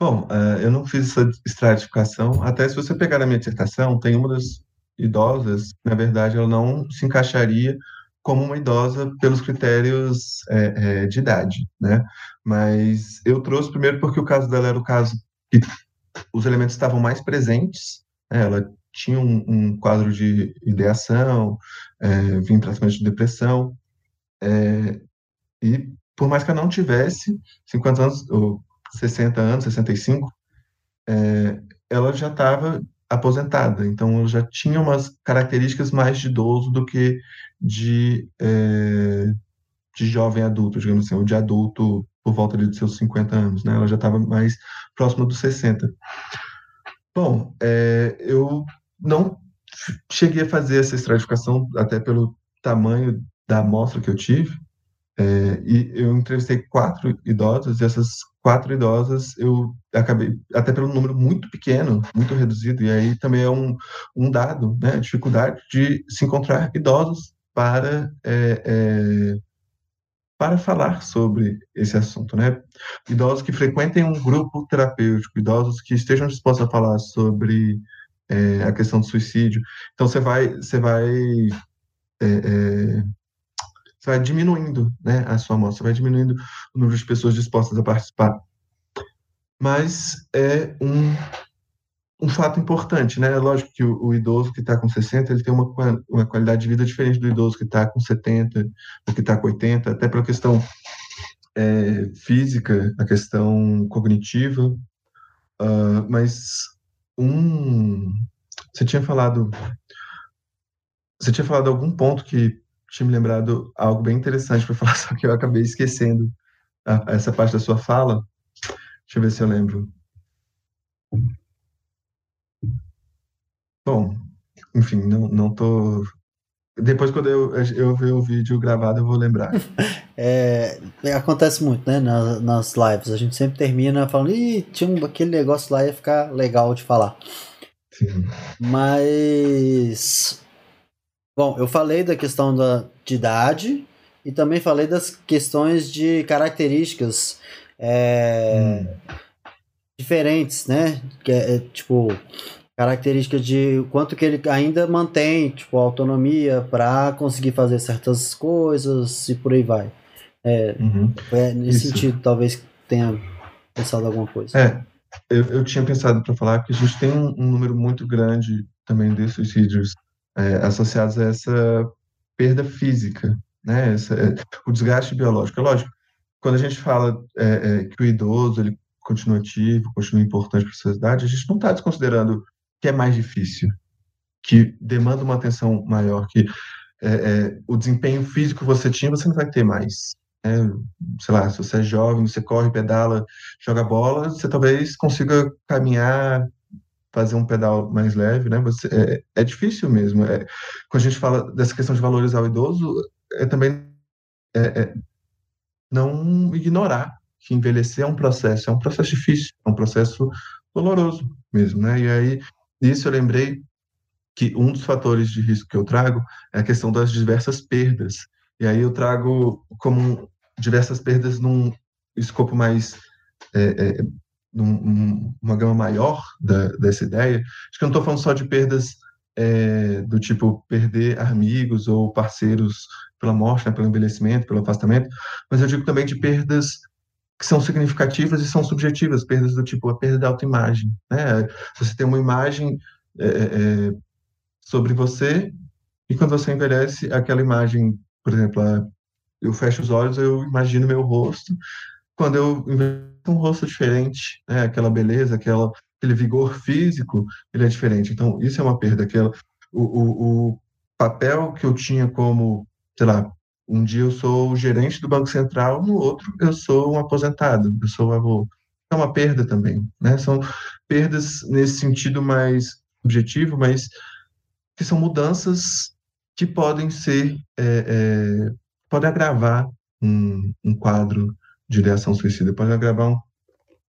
Bom, uh, eu não fiz essa estratificação, até se você pegar a minha dissertação, tem uma das idosas, na verdade, ela não se encaixaria como uma idosa pelos critérios é, é, de idade, né? Mas eu trouxe primeiro porque o caso dela era o caso que os elementos estavam mais presentes Né? Ela tinha um, um, quadro de ideação, é, vinha em tratamento de depressão, é, e por mais que ela não tivesse 50 anos, ou 60 anos, 65, é, ela já estava aposentada, então ela já tinha umas características mais de idoso do que de, é, de jovem adulto, digamos assim, ou de adulto por volta dos seus 50 anos, né? Ela já estava mais próxima dos 60. Bom, é, eu não cheguei a fazer essa estratificação, até pelo tamanho da amostra que eu tive, é, e eu entrevistei quatro idosas, e essas quatro idosas eu acabei, até pelo número muito pequeno, muito reduzido, e aí também é um, um dado, né, a dificuldade de se encontrar idosos para, é, é, para falar sobre esse assunto, né? Idosos que frequentem um grupo terapêutico, idosos que estejam dispostos a falar sobre é, a questão do suicídio. Então você vai, você vai é, é, vai diminuindo né, a sua amostra, vai diminuindo o número de pessoas dispostas a participar. Mas é um, um fato importante, né? Lógico que o, o idoso que está com 60, ele tem uma, uma qualidade de vida diferente do idoso que está com 70, ou que está com 80, até pela questão é, física, a questão cognitiva, uh, mas um... Você tinha falado... Você tinha falado algum ponto que tinha me lembrado algo bem interessante para falar, só que eu acabei esquecendo a, essa parte da sua fala. Deixa eu ver se eu lembro. Bom, enfim, não, não tô. Depois, quando eu, eu ver o vídeo gravado, eu vou lembrar. É, acontece muito, né? Nas, nas lives. A gente sempre termina falando, ih, tinha um, aquele negócio lá ia ficar legal de falar. Sim. Mas Bom, eu falei da questão da, de idade e também falei das questões de características é, hum. diferentes, né? Que é, tipo, características de quanto que ele ainda mantém, tipo, autonomia para conseguir fazer certas coisas e por aí vai. É, uhum. é nesse Isso. sentido, talvez tenha pensado alguma coisa. É, eu, eu tinha pensado para falar que a gente tem um, um número muito grande também de suicídios é, associados a essa perda física, né? Essa, é, o desgaste biológico. É lógico, quando a gente fala é, é, que o idoso ele continua ativo, continua importante para a sociedade, a gente não está desconsiderando que é mais difícil, que demanda uma atenção maior, que é, é, o desempenho físico que você tinha, você não vai ter mais. Né? Sei lá, se você é jovem, você corre, pedala, joga bola, você talvez consiga caminhar fazer um pedal mais leve, né? Você, é, é difícil mesmo. É, quando a gente fala dessa questão de valorizar o idoso, é também é, é, não ignorar que envelhecer é um processo, é um processo difícil, é um processo doloroso mesmo, né? E aí, isso eu lembrei que um dos fatores de risco que eu trago é a questão das diversas perdas. E aí eu trago como diversas perdas num escopo mais é, é, num, uma gama maior da, dessa ideia, acho que eu não estou falando só de perdas é, do tipo perder amigos ou parceiros pela morte, né, pelo envelhecimento, pelo afastamento, mas eu digo também de perdas que são significativas e são subjetivas, perdas do tipo a perda da autoimagem. Né? Você tem uma imagem é, é, é sobre você e quando você envelhece, aquela imagem, por exemplo, eu fecho os olhos, eu imagino meu rosto, quando eu um rosto diferente, né? aquela beleza, aquela, aquele vigor físico, ele é diferente. Então, isso é uma perda. Aquela, o, o, o papel que eu tinha como, sei lá, um dia eu sou o gerente do Banco Central, no outro eu sou um aposentado, eu sou avô. É uma perda também, né? São perdas nesse sentido mais objetivo, mas que são mudanças que podem ser, é, é, podem agravar um, um quadro de ideação suicida pode agravar um,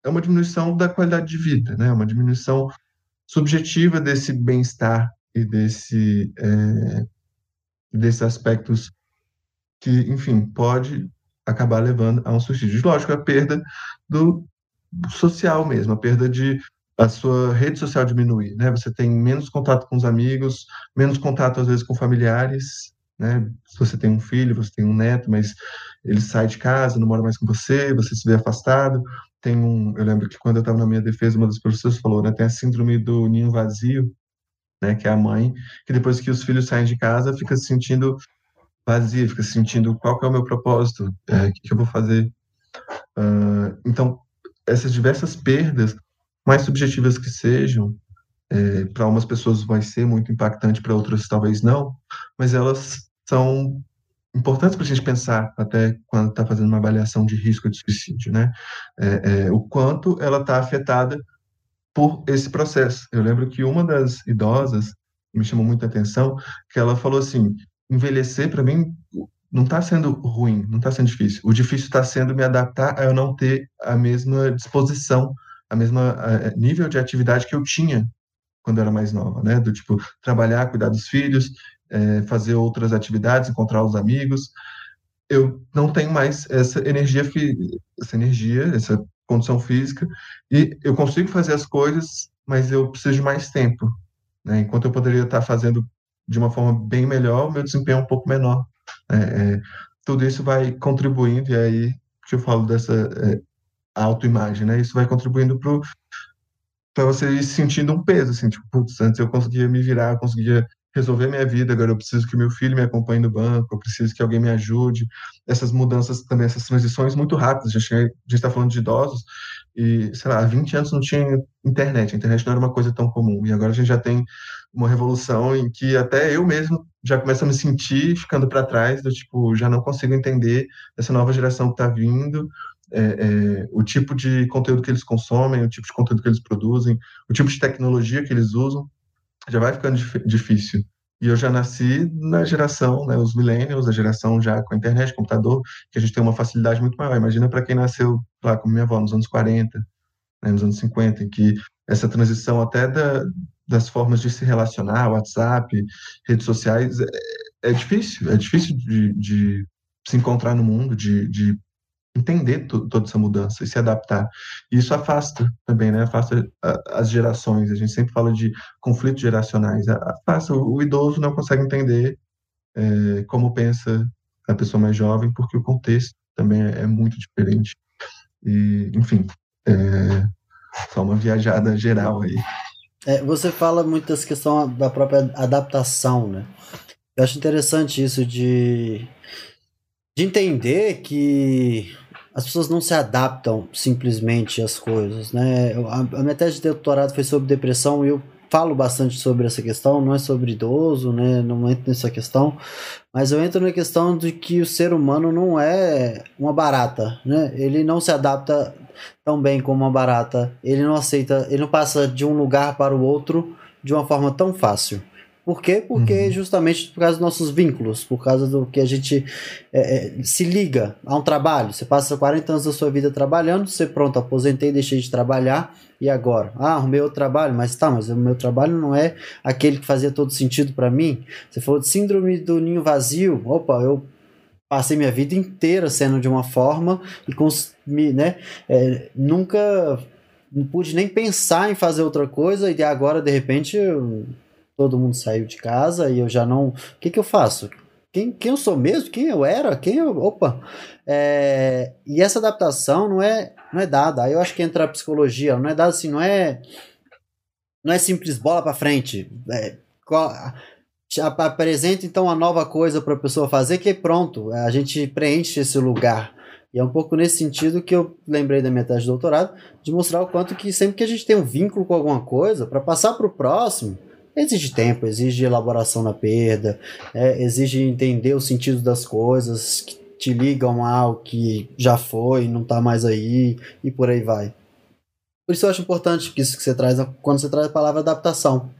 é uma diminuição da qualidade de vida, né? Uma diminuição subjetiva desse bem-estar e desse é, desses aspectos que, enfim, pode acabar levando a um suicídio. Lógico, a perda do social mesmo, a perda de a sua rede social diminuir, né? Você tem menos contato com os amigos, menos contato às vezes com familiares, né? Se você tem um filho, você tem um neto, mas ele sai de casa, não mora mais com você, você se vê afastado. Tem um, eu lembro que quando eu estava na minha defesa, uma das professoras falou, né, tem a síndrome do ninho vazio, né? Que é a mãe que depois que os filhos saem de casa fica se sentindo vazia, fica se sentindo qual que é o meu propósito, é, o que, que eu vou fazer. Uh, então, essas diversas perdas, mais subjetivas que sejam, é, para umas pessoas vai ser muito impactante, para outras talvez não, mas elas são importantes para a gente pensar até quando está fazendo uma avaliação de risco de suicídio, né? É, é, o quanto ela está afetada por esse processo. Eu lembro que uma das idosas me chamou muita atenção, que ela falou assim: envelhecer para mim não está sendo ruim, não está sendo difícil. O difícil está sendo me adaptar a eu não ter a mesma disposição, a mesma a, nível de atividade que eu tinha quando eu era mais nova, né? Do tipo trabalhar, cuidar dos filhos, é, fazer outras atividades, encontrar os amigos. Eu não tenho mais essa energia, essa energia, essa condição física e eu consigo fazer as coisas, mas eu preciso de mais tempo, né? Enquanto eu poderia estar fazendo de uma forma bem melhor, meu desempenho é um pouco menor. É, é, tudo isso vai contribuindo, e aí que eu falo dessa é, autoimagem, né? Isso vai contribuindo para você ir sentindo um peso, assim, tipo, putz, antes eu conseguia me virar, conseguia resolver minha vida, agora eu preciso que meu filho me acompanhe no banco, eu preciso que alguém me ajude. Essas mudanças também, essas transições muito rápidas. A gente está falando de idosos e, sei lá, há 20 anos não tinha internet, a internet não era uma coisa tão comum. E agora a gente já tem uma revolução em que até eu mesmo já começo a me sentir ficando para trás, do tipo, já não consigo entender essa nova geração que está vindo, é, é, o tipo de conteúdo que eles consomem, o tipo de conteúdo que eles produzem, o tipo de tecnologia que eles usam já vai ficando difícil. E eu já nasci na geração, né, os millennials, a geração já com a internet, computador, que a gente tem uma facilidade muito maior. Imagina para quem nasceu lá como minha avó nos anos 40, né, nos anos 50, em que essa transição até da, das formas de se relacionar, WhatsApp, redes sociais, é, é difícil, é difícil de, de, se encontrar no mundo, de, de entender toda essa mudança e se adaptar. E isso afasta também, né? Afasta as gerações. A gente sempre fala de conflitos geracionais. Afasta. O, idoso não consegue entender é, como pensa a pessoa mais jovem, porque o contexto também é, é muito diferente. E, enfim, é, só uma viajada geral aí. É, você fala muito dessa questão da própria adaptação, né? Eu acho interessante isso de, de entender que as pessoas não se adaptam simplesmente às coisas, né? A, a minha tese de doutorado foi sobre depressão e eu falo bastante sobre essa questão, não é sobre idoso, né? Não entro nessa questão, mas eu entro na questão de que o ser humano não é uma barata, né? Ele não se adapta tão bem como uma barata, ele não aceita, ele não passa de um lugar para o outro de uma forma tão fácil. Por quê? Porque uhum. justamente por causa dos nossos vínculos, por causa do que a gente é, é, se liga a um trabalho. Você passa 40 anos da sua vida trabalhando, você pronto, aposentei, deixei de trabalhar, e agora? Ah, arrumei outro trabalho, mas tá, mas o meu trabalho não é aquele que fazia todo sentido para mim. Você falou de síndrome do ninho vazio. Opa, eu passei minha vida inteira sendo de uma forma e né, é, nunca não pude nem pensar em fazer outra coisa e agora de repente eu todo mundo saiu de casa e eu já não. O que, que eu faço? Quem, quem eu sou mesmo? Quem eu era? Quem eu. Opa! É, e essa adaptação não é, não é dada. Aí eu acho que entra a psicologia, não é dada assim, não é. Não é simples bola para frente. É, apresenta então uma nova coisa para a pessoa fazer que pronto, a gente preenche esse lugar. E é um pouco nesse sentido que eu lembrei da minha tese de doutorado, de mostrar o quanto que sempre que a gente tem um vínculo com alguma coisa, para passar para o próximo, exige tempo, exige elaboração na perda, é, exige entender o sentido das coisas que te ligam ao que já foi, não está mais aí e por aí vai. Por isso eu acho importante isso que você traz quando você traz a palavra adaptação.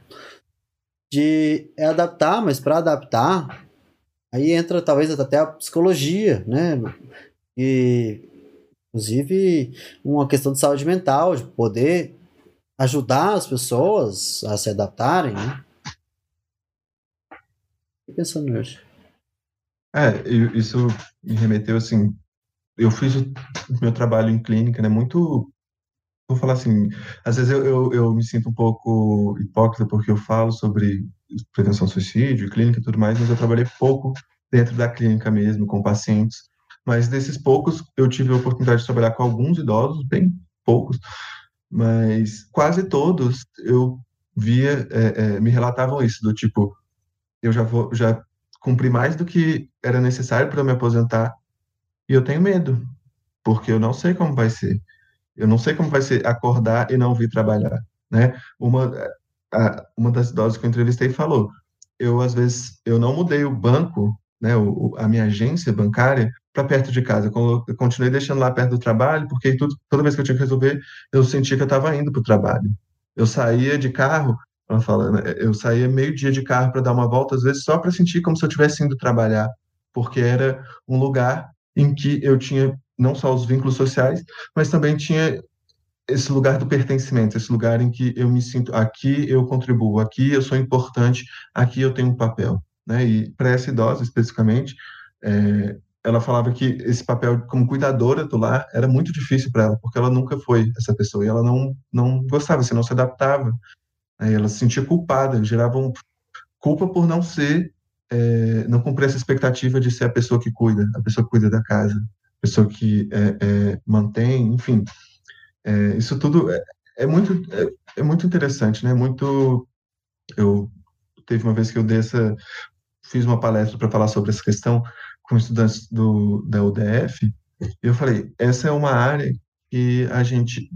De é adaptar, mas para adaptar, aí entra talvez até a psicologia, né? E inclusive uma questão de saúde mental, de poder ajudar as pessoas a se adaptarem, né? Fiquei pensando nisso. É, isso me remeteu assim. Eu fiz o meu trabalho em clínica, né? Muito. Vou falar assim. Às vezes eu, eu, eu me sinto um pouco hipócrita porque eu falo sobre prevenção ao suicídio, clínica e tudo mais, mas eu trabalhei pouco dentro da clínica mesmo, com pacientes. Mas desses poucos, eu tive a oportunidade de trabalhar com alguns idosos, bem poucos, mas quase todos eu via, é, é, me relatavam isso, do tipo, eu já vou, já cumpri mais do que era necessário para me aposentar e eu tenho medo, porque eu não sei como vai ser. Eu não sei como vai ser acordar e não vir trabalhar, né? Uma, a, uma das idosas que eu entrevistei falou, eu às vezes eu não mudei o banco, né, o, a minha agência bancária para perto de casa. Eu continuei deixando lá perto do trabalho, porque tudo, toda vez que eu tinha que resolver, eu sentia que eu estava indo para o trabalho. Eu saía de carro, ela fala, né, eu saía meio dia de carro para dar uma volta, às vezes só para sentir como se eu estivesse indo trabalhar, porque era um lugar em que eu tinha não só os vínculos sociais, mas também tinha esse lugar do pertencimento, esse lugar em que eu me sinto, aqui eu contribuo, aqui eu sou importante, aqui eu tenho um papel. Né? E para essa idosa, especificamente, é, ela falava que esse papel como cuidadora do lar era muito difícil para ela, porque ela nunca foi essa pessoa, e ela não, não gostava, assim, não se adaptava. Aí ela se sentia culpada, gerava um, culpa por não ser, é, não cumprir essa expectativa de ser a pessoa que cuida, a pessoa que cuida da casa, a pessoa que é, é mantém, enfim. É, isso tudo é, é muito, é, é, muito interessante, né? Muito. Eu teve uma vez que eu dei fiz uma palestra para falar sobre essa questão com estudantes do, da UDF, eu falei, essa é uma área que a gente,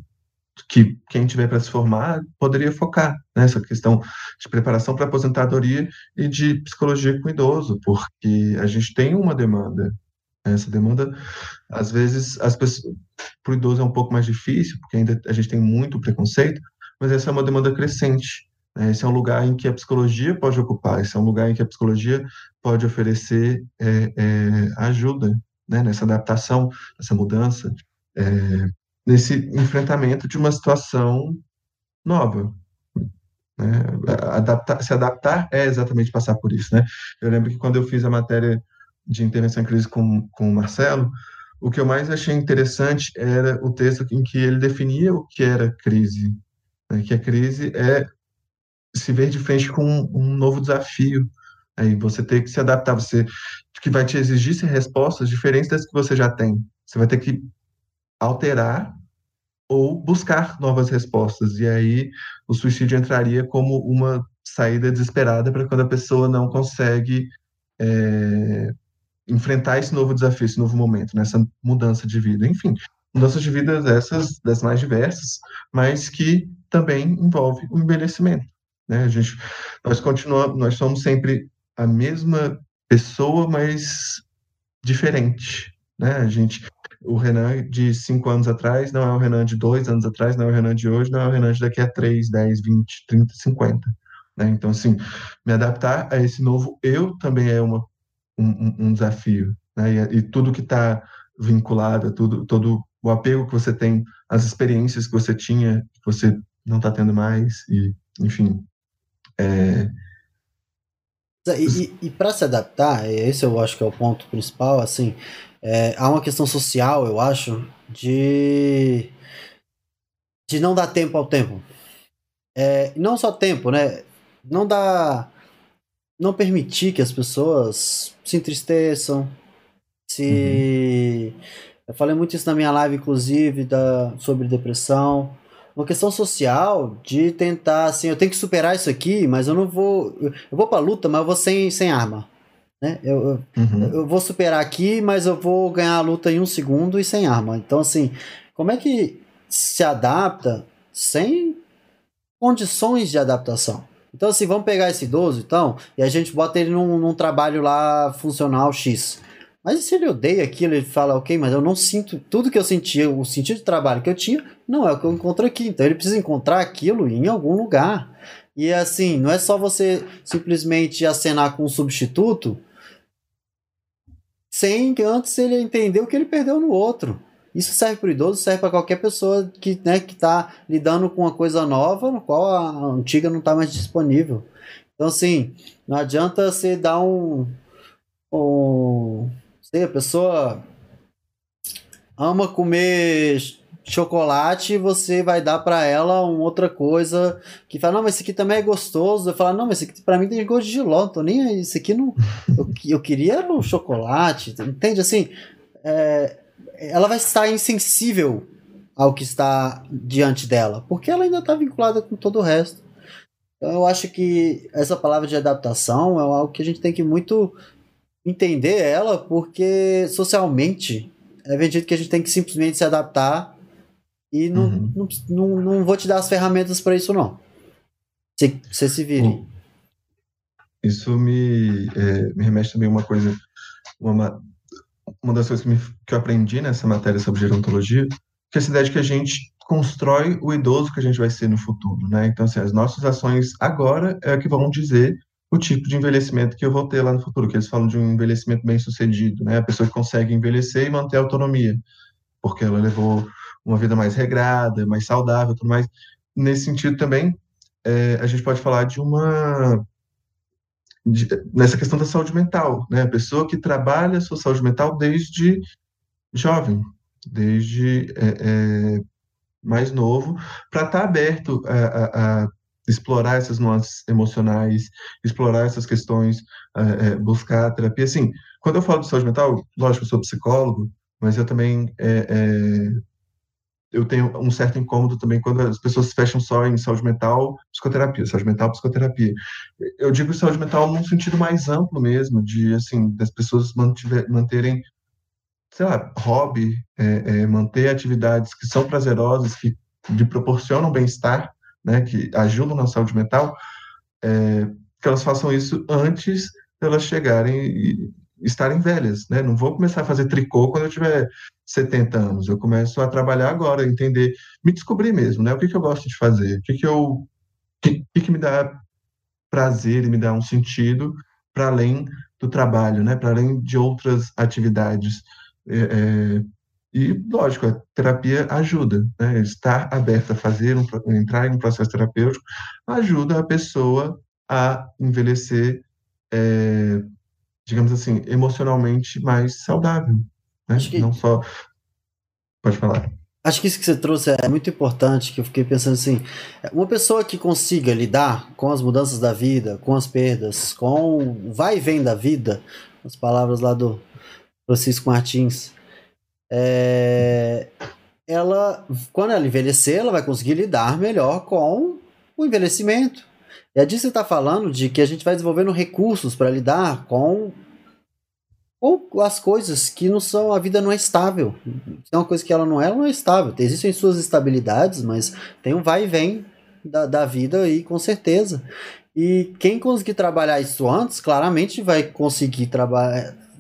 que quem tiver para se formar, poderia focar nessa questão de preparação para aposentadoria e de psicologia com idoso, porque a gente tem uma demanda. Essa demanda, às vezes, para o idoso é um pouco mais difícil, porque ainda a gente tem muito preconceito, mas essa é uma demanda crescente. Né? Esse é um lugar em que a psicologia pode ocupar, esse é um lugar em que a psicologia pode oferecer é, é, ajuda né? nessa adaptação, nessa mudança, é, nesse enfrentamento de uma situação nova. Né? Adaptar, se adaptar é exatamente passar por isso. Né? Eu lembro que quando eu fiz a matéria de intervenção em crise com, com o Marcelo, o que eu mais achei interessante era o texto em que ele definia o que era crise. Né? Que a crise é se ver de frente com um, novo desafio. Aí você ter que se adaptar, você que vai te exigir respostas diferentes das que você já tem. Você vai ter que alterar ou buscar novas respostas. E aí o suicídio entraria como uma saída desesperada para quando a pessoa não consegue é, enfrentar esse novo desafio, esse novo momento, nessa mudança de vida. Enfim, mudanças de vida dessas, das mais diversas, mas que também envolve o envelhecimento. Né? A gente, nós continuamos, nós somos sempre a mesma pessoa, mas diferente. Né? A gente, o Renan de cinco anos atrás não é o Renan de dois anos atrás, não é o Renan de hoje, não é o Renan de daqui a três, dez, vinte, trinta, cinquenta. Né? Então, assim, me adaptar a esse novo eu também é uma, um, um desafio. Né? E, e tudo que está vinculado, tudo, todo o apego que você tem, as experiências que você tinha, que você não está tendo mais, e, enfim, é... E, e, e para se adaptar, esse eu acho que é o ponto principal, assim, é, há uma questão social, eu acho, de, de não dar tempo ao tempo. É, não só tempo, né? Não dá. Não permitir que as pessoas se entristeçam, se. Uhum. Eu falei muito isso na minha live, inclusive, da, sobre depressão uma questão social de tentar assim, eu tenho que superar isso aqui, mas eu não vou, eu, vou para luta, mas eu vou sem, sem arma, né? Eu, uhum. eu vou superar aqui, mas eu vou ganhar a luta em um segundo e sem arma. Então assim, como é que se adapta sem condições de adaptação? Então assim, vamos pegar esse idoso, então, e a gente bota ele num, num trabalho lá funcional X. Mas se ele odeia aquilo, ele fala, ok, mas eu não sinto tudo que eu sentia, o sentido de trabalho que eu tinha, não é o que eu encontro aqui. Então ele precisa encontrar aquilo em algum lugar. E assim, não é só você simplesmente acenar com um substituto sem que antes ele entender o que ele perdeu no outro. Isso serve para o idoso, serve para qualquer pessoa que né, está lidando com uma coisa nova, no qual a antiga não está mais disponível. Então, assim, não adianta você dar um, um sei, a pessoa ama comer chocolate, você vai dar para ela uma outra coisa que fala, não, mas esse aqui também é gostoso. Eu falo, não, mas esse aqui para mim tem gosto de giló, tô nem aí, esse aqui não. eu, eu queria o chocolate, entende? Assim, é, ela vai estar insensível ao que está diante dela, porque ela ainda está vinculada com todo o resto. Então eu acho que essa palavra de adaptação é algo que a gente tem que muito entender ela, porque socialmente é vendido que a gente tem que simplesmente se adaptar e não, uhum. não, não, não, vou te dar as ferramentas para isso, não. Você, você se vire. Isso me, é, me remete também a uma coisa, uma, uma das coisas que, me, que eu aprendi nessa matéria sobre gerontologia, que é essa ideia de que a gente constrói o idoso que a gente vai ser no futuro, né? Então, assim, as nossas ações agora é que vão dizer o tipo de envelhecimento que eu vou ter lá no futuro, que eles falam de um envelhecimento bem sucedido, né? A pessoa que consegue envelhecer e manter a autonomia, porque ela levou uma vida mais regrada, mais saudável, tudo mais. Nesse sentido também, é, a gente pode falar de uma de, nessa questão da saúde mental, né? A pessoa que trabalha a sua saúde mental desde jovem, desde é, é, mais novo, para estar tá aberto a, a, a, explorar essas nuances emocionais, explorar essas questões, é, buscar terapia. Assim, quando eu falo de saúde mental, lógico, eu sou psicólogo, mas eu também é, é, eu tenho um certo incômodo também quando as pessoas se fecham só em saúde mental, psicoterapia, saúde mental, psicoterapia. Eu digo saúde mental num sentido mais amplo mesmo, de assim, das pessoas mantiver, manterem, sei lá, hobby, é, manter atividades que são prazerosas, que lhe proporcionam bem-estar, né, que ajudam na saúde mental, é, que elas façam isso antes de elas chegarem e estarem velhas, né? Não vou começar a fazer tricô quando eu tiver 70 anos. Eu começo a trabalhar agora, entender, me descobrir mesmo, né? O que, que eu gosto de fazer, o que, que eu, que, que me dá prazer e me dá um sentido para além do trabalho, né? Para além de outras atividades. É, é, e, lógico, a terapia ajuda, né? Estar aberto a fazer, um, entrar em um processo terapêutico, ajuda a pessoa a envelhecer, é, digamos assim, emocionalmente mais saudável, né? Que... Não só. Pode falar. Acho que isso que você trouxe é muito importante, que eu fiquei pensando assim, uma pessoa que consiga lidar com as mudanças da vida, com as perdas, com o vai e vem da vida, as palavras lá do Francisco Martins, é, ela, quando ela envelhecer, ela vai conseguir lidar melhor com o envelhecimento. E disso que você está falando, de que a gente vai desenvolvendo recursos para lidar com ou as coisas que não são a vida não é estável. Se é uma coisa que ela não é, ela não é estável. Existem suas estabilidades, mas tem um vai e vem da, da vida aí, com certeza. E quem conseguir trabalhar isso antes, claramente vai conseguir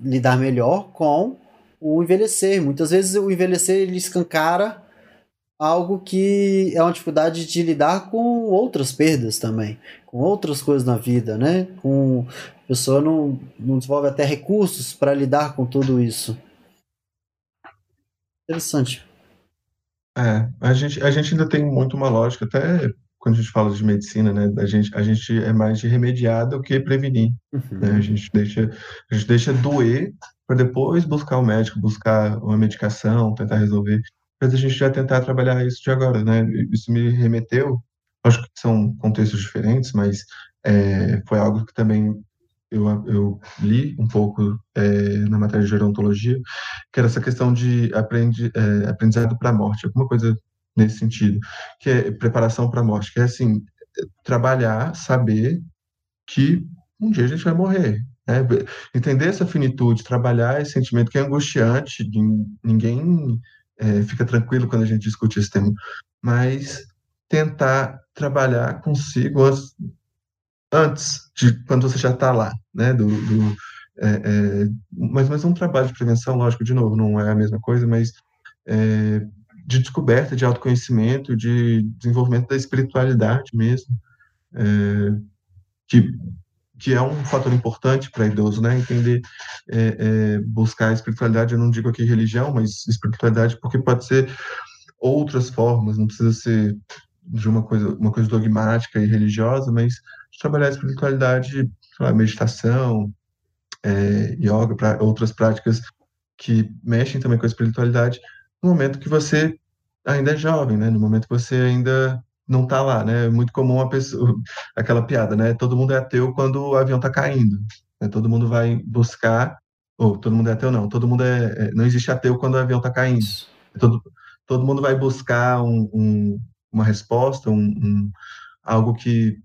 lidar melhor com o envelhecer. Muitas vezes o envelhecer ele escancara algo que é uma dificuldade de lidar com outras perdas também, com outras coisas na vida, né? Com a pessoa não, não desenvolve até recursos para lidar com tudo isso. Interessante. É, a gente, a gente ainda tem muito uma lógica, até quando a gente fala de medicina, né? A gente, a gente é mais de remediar do que prevenir. Uhum. Né? A, gente deixa, a gente deixa doer para depois buscar o médico, buscar uma medicação, tentar resolver mas a gente já tentar trabalhar isso de agora, né? Isso me remeteu, acho que são contextos diferentes, mas é, foi algo que também eu, eu li um pouco é, na matéria de gerontologia, que era essa questão de aprendi, é, aprendizado para a morte, alguma coisa nesse sentido, que é preparação para a morte, que é assim, trabalhar, saber que um dia a gente vai morrer, né? entender essa finitude, trabalhar esse sentimento que é angustiante, ninguém é, fica tranquilo quando a gente discute esse tema, mas tentar trabalhar consigo antes, antes de quando você já está lá, né? Do, do é, é, mas, mas um trabalho de prevenção, lógico, de novo, não é a mesma coisa, mas é, de descoberta, de autoconhecimento, de desenvolvimento da espiritualidade mesmo, é, que que é um fator importante para idoso, né? Entender, é, é, buscar a espiritualidade, eu não digo aqui religião, mas espiritualidade, porque pode ser outras formas, não precisa ser de uma coisa, uma coisa dogmática e religiosa, mas trabalhar a espiritualidade, lá, meditação, é, yoga, pra, outras práticas que mexem também com a espiritualidade, no momento que você ainda é jovem, né? No momento que você ainda não tá lá, né? É muito comum a pessoa, aquela piada, né? Todo mundo é ateu quando o avião tá caindo. Né? Todo mundo vai buscar, ou todo mundo é ateu não, todo mundo é, é não existe ateu quando o avião tá caindo. Todo, todo mundo vai buscar um, um, uma resposta, um, um, algo que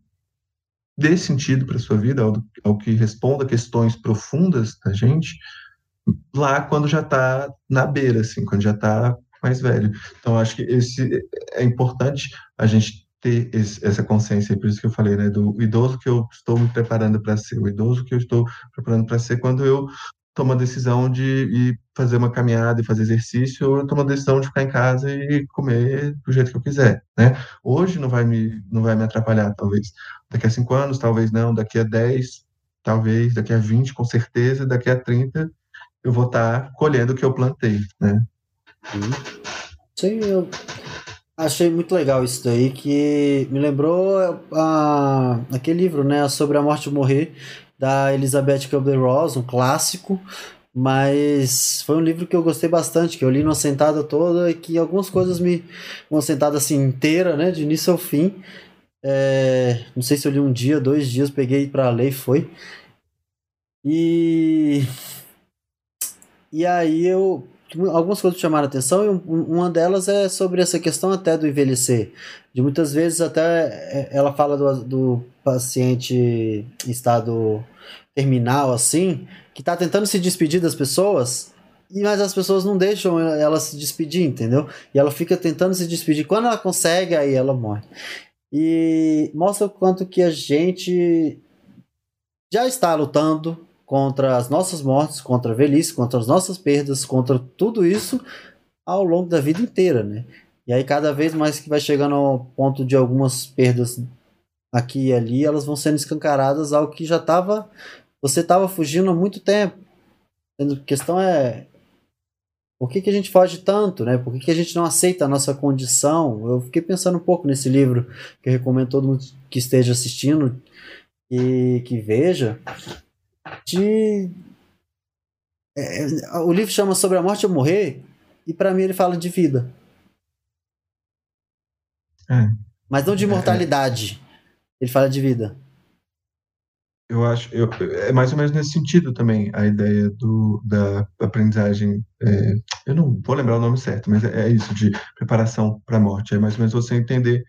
dê sentido para sua vida, algo, algo que responda questões profundas da gente, lá quando já está na beira, assim, quando já está mais velho. Então, acho que esse é importante a gente ter esse, essa consciência, por isso que eu falei, né, do idoso que eu estou me preparando para ser, o idoso que eu estou preparando para ser quando eu tomo a decisão de ir fazer uma caminhada e fazer exercício, ou eu tomo a decisão de ficar em casa e comer do jeito que eu quiser, né? Hoje não vai me, não vai me atrapalhar, talvez. Daqui a cinco anos, talvez não. Daqui a dez, talvez. Daqui a vinte, com certeza. Daqui a trinta, eu vou estar colhendo o que eu plantei, né? Sim, eu achei muito legal isso daí, que me lembrou a, aquele livro, né, sobre a morte e morrer, da Elizabeth Kubler-Ross, um clássico, mas foi um livro que eu gostei bastante, que eu li numa sentada toda e que algumas coisas me... uma sentada assim inteira, né, de início ao fim, é, não sei se eu li um dia, dois dias, peguei para ler e foi. E... E aí eu algumas coisas chamaram atenção e uma delas é sobre essa questão até do envelhecer. De muitas vezes até é, ela fala do, do paciente em estado terminal assim, que está tentando se despedir das pessoas, mas as pessoas não deixam ela se despedir, entendeu? E ela fica tentando se despedir. Quando ela consegue, aí ela morre. E mostra o quanto que a gente já está lutando contra as nossas mortes, contra a velhice, contra as nossas perdas, contra tudo isso ao longo da vida inteira, né? E aí cada vez mais que vai chegando ao ponto de algumas perdas aqui e ali, elas vão sendo escancaradas ao que já estava você estava fugindo há muito tempo. A questão é por que, que a gente foge tanto, né? Por que, que a gente não aceita a nossa condição? Eu fiquei pensando um pouco nesse livro que eu recomendo todo mundo que esteja assistindo e que veja de. É, o livro chama Sobre a Morte ou Morrer, e para mim ele fala de vida. É. Mas não de imortalidade. Ele fala de vida. Eu acho, eu, é mais ou menos nesse sentido também a ideia do, da aprendizagem. É, eu não vou lembrar o nome certo, mas é, é isso de preparação para a morte. É mais ou menos você entender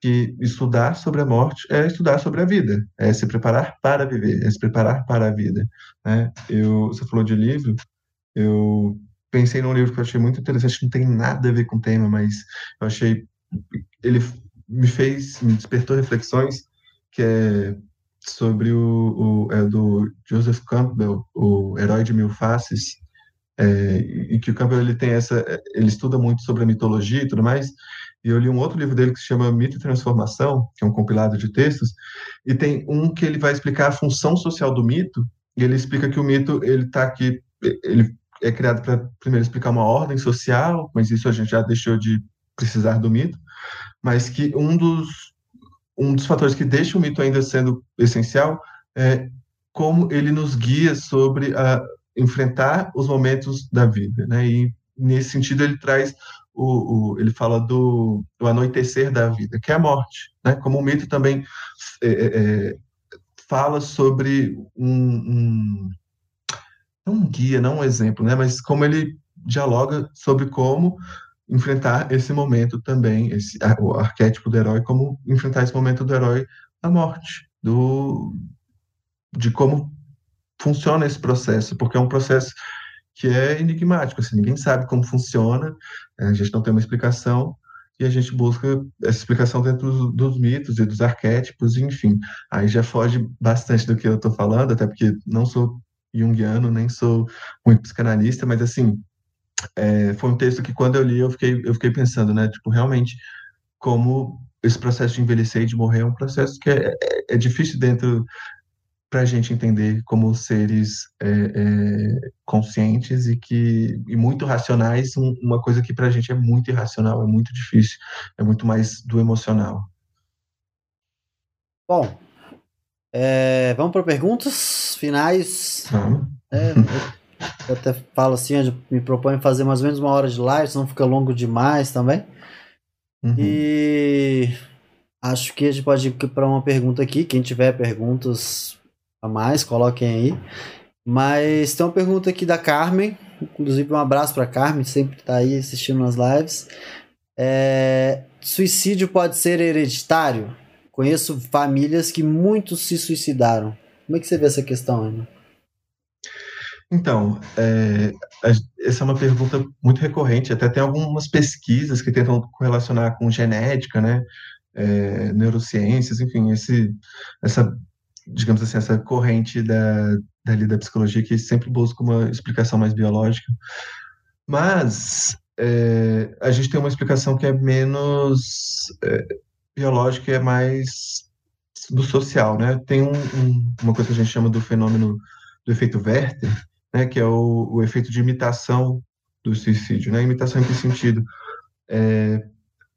que estudar sobre a morte é estudar sobre a vida, é se preparar para viver, é se preparar para a vida. Né? Eu, você falou de livro, eu pensei num livro que eu achei muito interessante, não tem nada a ver com o tema, mas eu achei ele me fez, me despertou reflexões que é sobre o, o é do Joseph Campbell, o Herói de Mil Faces, é, e que o Campbell ele tem essa, ele estuda muito sobre a mitologia e tudo mais, e eu li um outro livro dele que se chama Mito e Transformação, que é um compilado de textos, e tem um que ele vai explicar a função social do mito, e ele explica que o mito ele está aqui, ele é criado para primeiro explicar uma ordem social, mas isso a gente já deixou de precisar do mito, mas que um dos um dos fatores que deixa o mito ainda sendo essencial é como ele nos guia sobre a enfrentar os momentos da vida, né? E nesse sentido ele traz o, o, ele fala do, do, anoitecer da vida, que é a morte, né? Como o mito também é, é, é fala sobre um, um, um guia, não um exemplo, né? Mas como ele dialoga sobre como enfrentar esse momento também, esse o arquétipo do herói, como enfrentar esse momento do herói da morte, do de como funciona esse processo, porque é um processo que é enigmático, assim, ninguém sabe como funciona, a gente não tem uma explicação, e a gente busca essa explicação dentro dos, dos mitos e dos arquétipos, enfim. Aí já foge bastante do que eu estou falando, até porque não sou junguiano, nem sou muito psicanalista, mas assim, é, foi um texto que quando eu li eu fiquei, eu fiquei pensando, né, tipo, realmente, como esse processo de envelhecer e de morrer é um processo que é, é, é difícil dentro para a gente entender como seres é, é, conscientes e que e muito racionais, um, uma coisa que para a gente é muito irracional, é muito difícil, é muito mais do emocional. Bom, é, vamos para perguntas finais. Vamos. É, eu até falo assim, eu me proponho fazer mais ou menos uma hora de live, senão fica longo demais também. Uhum. E acho que a gente pode ir para uma pergunta aqui. Quem tiver perguntas a mais, coloquem aí. Mas tem uma pergunta aqui da Carmen, inclusive um abraço para Carmen, sempre está aí assistindo nas lives. É, suicídio pode ser hereditário? conheço famílias que muitos se suicidaram. Como é que você vê essa questão, Ana? Então, é, essa é uma pergunta muito recorrente. Até tem algumas pesquisas que tentam correlacionar com genética, né? É, neurociências, enfim, esse, essa, digamos assim, essa corrente da, dali da psicologia que sempre busca uma explicação mais biológica. Mas é, a gente tem uma explicação que é menos é, biológica e é mais do social, né? Tem um, um, uma coisa que a gente chama do fenômeno do efeito Werther, né, que é o, o efeito de imitação do suicídio. Né? Imitação em que sentido? É,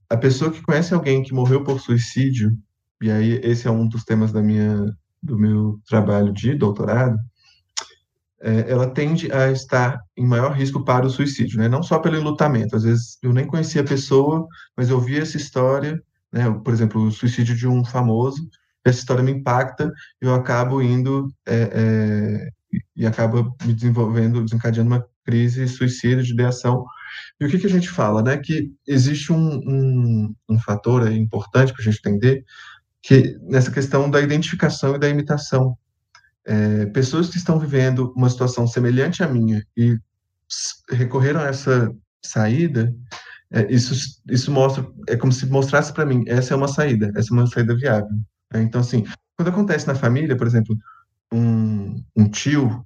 a pessoa que conhece alguém que morreu por suicídio, e aí esse é um dos temas da minha, do meu trabalho de doutorado, é, ela tende a estar em maior risco para o suicídio, né? não só pelo enlutamento. Às vezes eu nem conhecia a pessoa, mas eu vi essa história, né? por exemplo, o suicídio de um famoso, essa história me impacta, eu acabo indo é, é, e acaba me desenvolvendo, desencadeando uma crise suicida de ideação. E o que, que a gente fala, né? Que existe um, um, um fator importante para a gente entender que nessa questão da identificação e da imitação. É, pessoas que estão vivendo uma situação semelhante à minha e recorreram a essa saída, é, isso, isso mostra, é como se mostrasse para mim, essa é uma saída, essa é uma saída viável. É, então, assim, quando acontece na família, por exemplo, um, um tio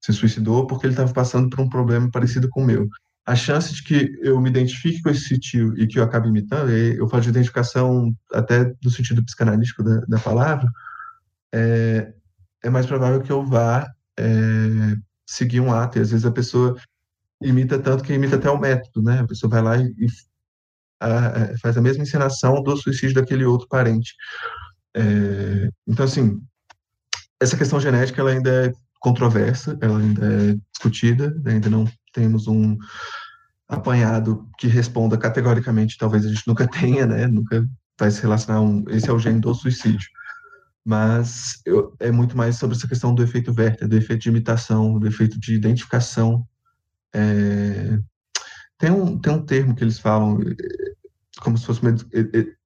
se suicidou porque ele estava passando por um problema parecido com o meu. A chance de que eu me identifique com esse tio e que eu acabe imitando, eu falo de identificação até no sentido psicanalítico da, da palavra, é, é mais provável que eu vá é, seguir um ato. E às vezes a pessoa imita tanto que imita até o método, né? A pessoa vai lá e, e a, faz a mesma encenação do suicídio daquele outro parente. É, então, assim, essa questão genética ela ainda é controversa, ela ainda é discutida, ainda não temos um apanhado que responda categoricamente, talvez a gente nunca tenha, né? Nunca vai se relacionar um, esse é o gene do suicídio. Mas eu, é muito mais sobre essa questão do efeito Werther, do efeito de imitação, do efeito de identificação. É, tem, um, tem um termo que eles falam, é, como se fosse uma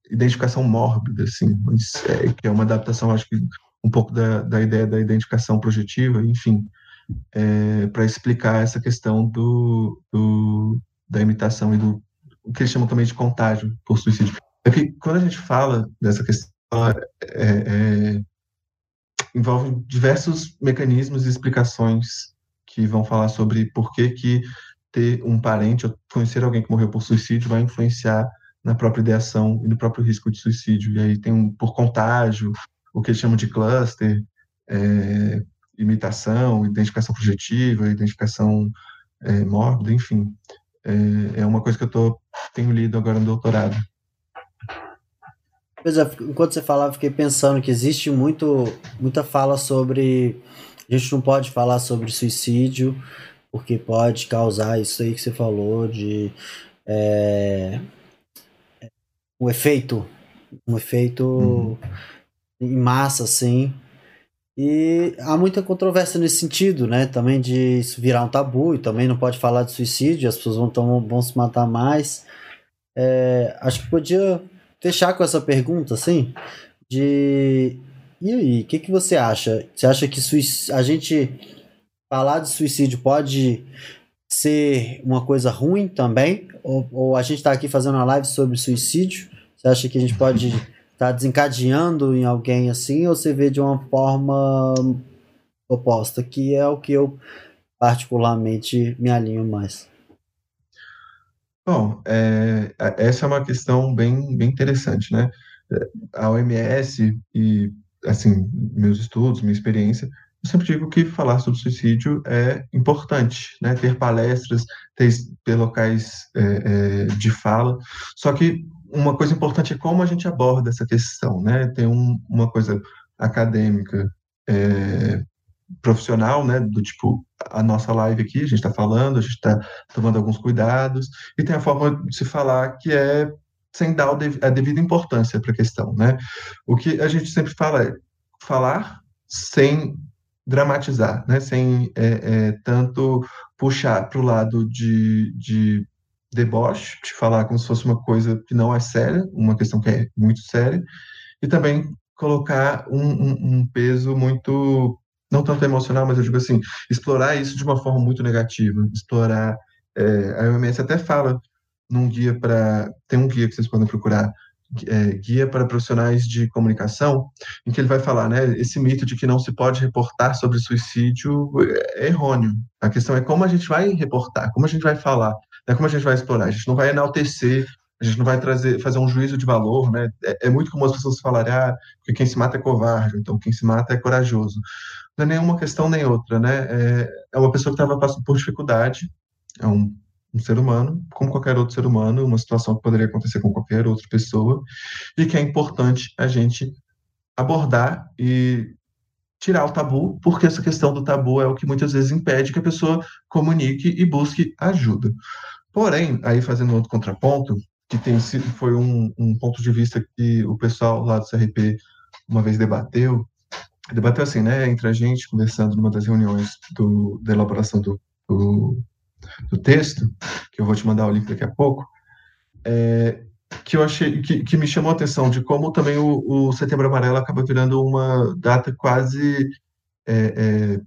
identificação mórbida, assim, mas, é, que é uma adaptação, acho que um pouco da, da ideia da identificação projetiva, enfim, é, para explicar essa questão do, do, da imitação e do o que eles chamam também de contágio por suicídio. É que quando a gente fala dessa questão, é, é, envolve diversos mecanismos e explicações que vão falar sobre por que, que ter um parente ou conhecer alguém que morreu por suicídio vai influenciar na própria ideação e no próprio risco de suicídio. E aí tem um por contágio, o que eles chamam de cluster, é, imitação, identificação projetiva, identificação é, mórbida, enfim. É, é, uma coisa que eu tô, tenho lido agora no doutorado. Pois é, enquanto você falava, fiquei pensando que existe muito, muita fala sobre. A gente não pode falar sobre suicídio, porque pode causar isso aí que você falou de. É, um efeito. Um efeito. Uhum em massa, assim. E há muita controvérsia nesse sentido, né? Também de isso virar um tabu e também não pode falar de suicídio, as pessoas vão, tão, vão se matar mais. É, acho que podia fechar com essa pergunta, assim, de... E aí, o que, que você acha? Você acha que a gente falar de suicídio pode ser uma coisa ruim também? Ou, ou a gente está aqui fazendo uma live sobre suicídio? Você acha que a gente pode tá desencadeando em alguém assim, ou você vê de uma forma oposta, que é o que eu particularmente me alinho mais? Bom, é, essa é uma questão bem, bem interessante, né? A OMS e, assim, meus estudos, minha experiência, eu sempre digo que falar sobre suicídio é importante, né? Ter palestras, ter, ter locais é, é, de fala, só que uma coisa importante é como a gente aborda essa questão, né? Tem um, uma coisa acadêmica, é, profissional, né? Do tipo, a nossa live aqui, a gente está falando, a gente está tomando alguns cuidados, e tem a forma de se falar que é sem dar a devida importância para a questão, né? O que a gente sempre fala é falar sem dramatizar, né? Sem é, é, tanto puxar para o lado de, de deboche, de falar como se fosse uma coisa que não é séria, uma questão que é muito séria, e também colocar um, um, um peso muito não tanto emocional, mas eu digo assim, explorar isso de uma forma muito negativa, explorar. É, a OMS até fala num guia para. Tem um guia que vocês podem procurar, é, guia para profissionais de comunicação, em que ele vai falar, né, esse mito de que não se pode reportar sobre suicídio é errôneo. A questão é como a gente vai reportar, como a gente vai falar, né, como a gente vai explorar. A gente não vai enaltecer a gente não vai trazer, fazer um juízo de valor, né? É, é muito comum as pessoas falarem, ah, porque quem se mata é covarde, então quem se mata é corajoso. Não é nenhuma questão nem outra, né? É, é uma pessoa que estava passando por dificuldade, é um, um ser humano, como qualquer outro ser humano, uma situação que poderia acontecer com qualquer outra pessoa, e que é importante a gente abordar e tirar o tabu, porque essa questão do tabu é o que muitas vezes impede que a pessoa comunique e busque ajuda. Porém, aí fazendo outro contraponto, que tem foi um, um ponto de vista que o pessoal lá do CRP uma vez debateu, debateu assim, né, entre a gente, conversando numa das reuniões do, da elaboração do, do, do, texto, que eu vou te mandar o link daqui a pouco, é, que eu achei, que, que me chamou a atenção de como também o, o Setembro Amarelo acaba virando uma data quase, é, é,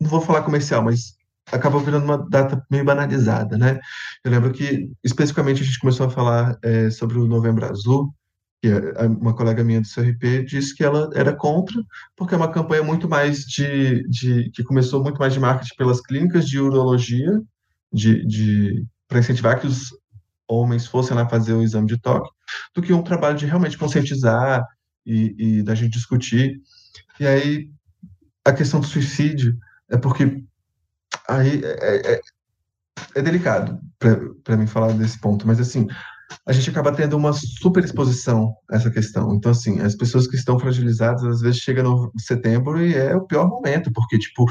não vou falar comercial, mas acabou virando uma data meio banalizada, né? Eu lembro que, especificamente, a gente começou a falar é, sobre o Novembro Azul, que uma colega minha do CRP disse que ela era contra, porque é uma campanha muito mais de, de que começou muito mais de marketing pelas clínicas de urologia, de, de para incentivar que os homens fossem lá fazer o exame de toque, do que um trabalho de realmente conscientizar e, e da gente discutir. E aí, a questão do suicídio é porque aí é, é, é delicado para mim falar desse ponto, mas assim, a gente acaba tendo uma super exposição a essa questão. Então, assim, as pessoas que estão fragilizadas, às vezes chega no setembro e é o pior momento, porque, tipo,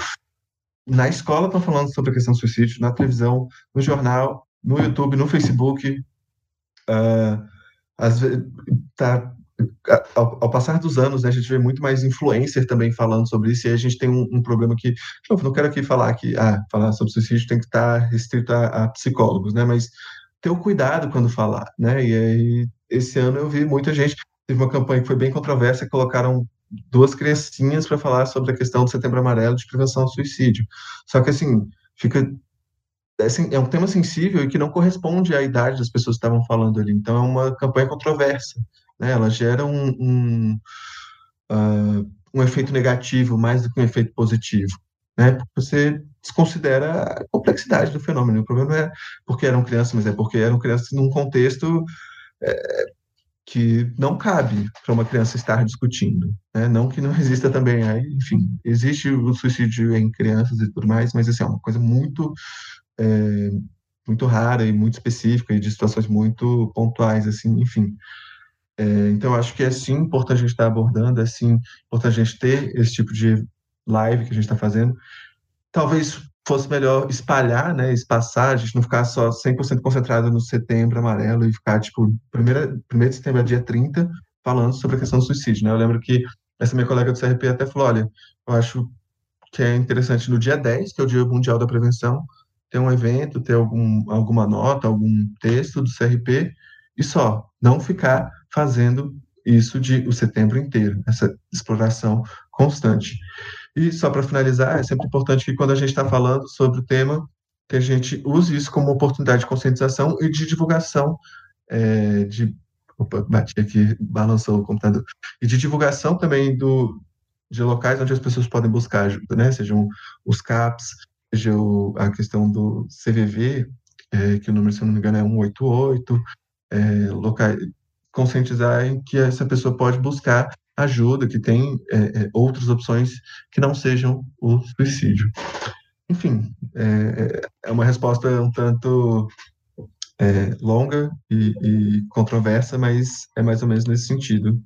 na escola estão falando sobre a questão do suicídio, na televisão, no jornal, no YouTube, no Facebook. Uh, às vezes, tá ao, ao, passar dos anos, né, a gente vê muito mais influencer também falando sobre isso, e a gente tem um, um problema que, não quero aqui falar que ah, falar sobre suicídio tem que estar restrito a, a, psicólogos, né, mas ter o cuidado quando falar, né, e aí esse ano eu vi muita gente, teve uma campanha que foi bem controversa, colocaram duas criancinhas para falar sobre a questão do Setembro Amarelo de prevenção ao suicídio, só que assim, fica assim, é um tema sensível e que não corresponde à idade das pessoas que estavam falando ali. Então, é uma campanha controversa né? Ela gera um, um, uh, um efeito negativo mais do que um efeito positivo, né? Porque você desconsidera a complexidade do fenômeno. O problema é porque eram crianças, mas é porque eram crianças num contexto é, que não cabe para uma criança estar discutindo, né? Não que não exista também, aí, enfim, existe o suicídio em crianças e tudo mais, mas assim, é uma coisa muito é, muito rara e muito específica e de situações muito pontuais, assim, enfim. É, então, acho que é sim importante a gente estar abordando, é sim importante a gente ter esse tipo de live que a gente está fazendo. Talvez fosse melhor espalhar, né, espaçar, a gente não ficar só 100% concentrado no setembro amarelo e ficar, tipo, primeira, primeiro de setembro a dia 30, falando sobre a questão do suicídio, né? Eu lembro que essa minha colega do CRP até falou, olha, eu acho que é interessante no dia 10, que é o Dia Mundial da Prevenção, ter um evento, ter algum, alguma nota, algum texto do CRP, e só, não ficar fazendo isso de o setembro inteiro, essa exploração constante. E só para finalizar, é sempre importante que quando a gente está falando sobre o tema, que a gente use isso como oportunidade de conscientização e de divulgação é, de opa, bati aqui, balançou o computador, e de divulgação também do, de locais onde as pessoas podem buscar ajuda, né? Sejam os CAPs, seja o, a questão do CVV, é, que o número, se não me engano, é 188, é, locais, conscientizar em que essa pessoa pode buscar ajuda, que tem é, é, outras opções que não sejam o suicídio. Enfim, é, é, é uma resposta um tanto é, longa e, e, controversa, mas é mais ou menos nesse sentido.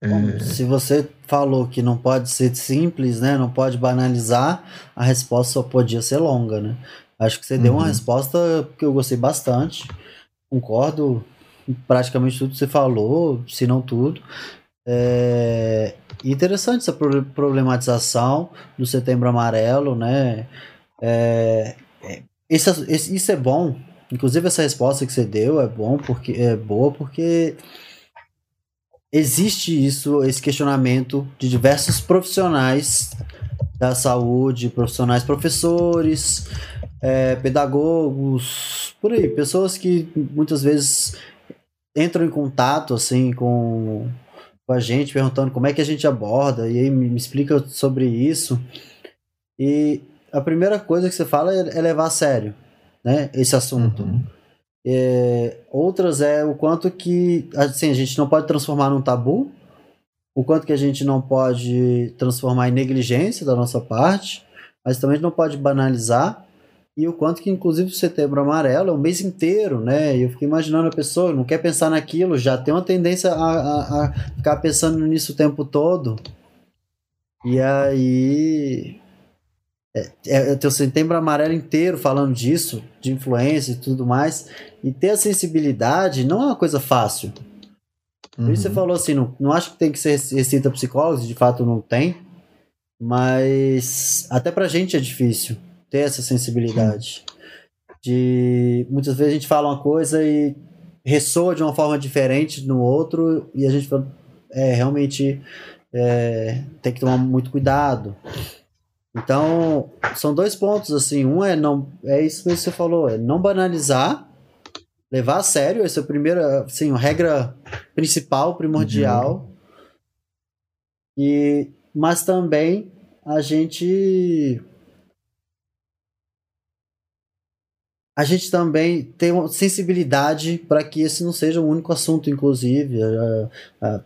É... Se você falou que não pode ser simples, né, não pode banalizar, a resposta só podia ser longa, né? Acho que você uhum. deu uma uhum. resposta que eu gostei bastante, concordo praticamente tudo que você falou, se não tudo. É interessante essa problematização do Setembro Amarelo, né? É, é, isso, isso é bom. Inclusive essa resposta que você deu é bom porque é boa porque existe isso, esse questionamento de diversos profissionais da saúde, profissionais professores, é, pedagogos, por aí, pessoas que muitas vezes entram em contato assim com, com a gente, perguntando como é que a gente aborda, e aí me, me explica sobre isso. E a primeira coisa que você fala é, é levar a sério né, esse assunto. Uhum. É, outras é o quanto que assim, a gente não pode transformar num tabu, o quanto que a gente não pode transformar em negligência da nossa parte, mas também não pode banalizar, e o quanto que, inclusive, o setembro amarelo é o mês inteiro, né? Eu fico imaginando a pessoa não quer pensar naquilo, já tem uma tendência a, a, a ficar pensando nisso o tempo todo. E aí. É, é, ter o setembro amarelo inteiro falando disso, de influência e tudo mais. E ter a sensibilidade não é uma coisa fácil. Por isso você uhum. falou assim, não, não acho que tem que ser receita psicólogos, de fato não tem. Mas até pra gente é difícil ter essa sensibilidade. De muitas vezes a gente fala uma coisa e ressoa de uma forma diferente no outro e a gente é, realmente é, tem que tomar muito cuidado. Então, são dois pontos assim, um é não é isso que você falou, é não banalizar, levar a sério, essa é a primeira, assim, a regra principal, primordial. Uhum. E mas também a gente a gente também tem uma sensibilidade para que esse não seja o único assunto, inclusive.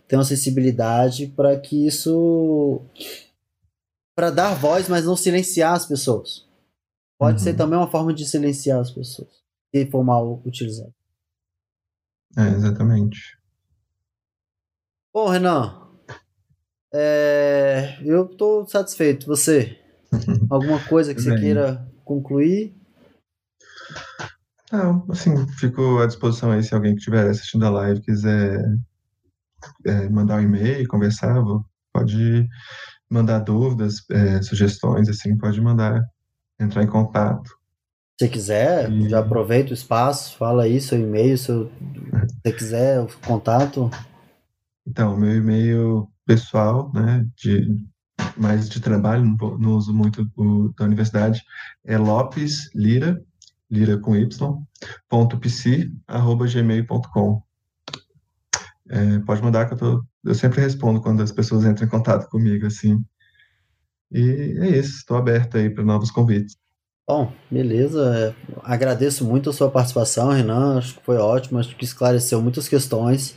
tem uma sensibilidade para que isso. para dar voz, mas não silenciar as pessoas. Pode uhum. ser também uma forma de silenciar as pessoas, se for mal utilizado. É, exatamente. Bom, Renan, é, eu estou satisfeito. Você? Alguma coisa que você queira concluir? Não, assim, fico à disposição aí se alguém que estiver assistindo a live quiser é, mandar um e-mail, conversar, pode mandar dúvidas, é, sugestões, assim, pode mandar, entrar em contato. Se quiser, e... já aproveita o espaço, fala aí seu e-mail, se você quiser, o contato. Então, meu e-mail pessoal, né, de mais de trabalho, não, não uso muito o da universidade, é Lopes Lira, lira com y, ponto psi, arroba gmail.com. É, pode mandar que eu, tô, eu sempre respondo quando as pessoas entram em contato comigo, assim. E é isso, estou aberto aí para novos convites. Bom, beleza. Agradeço muito a sua participação, Renan. Acho que foi ótimo, acho que esclareceu muitas questões.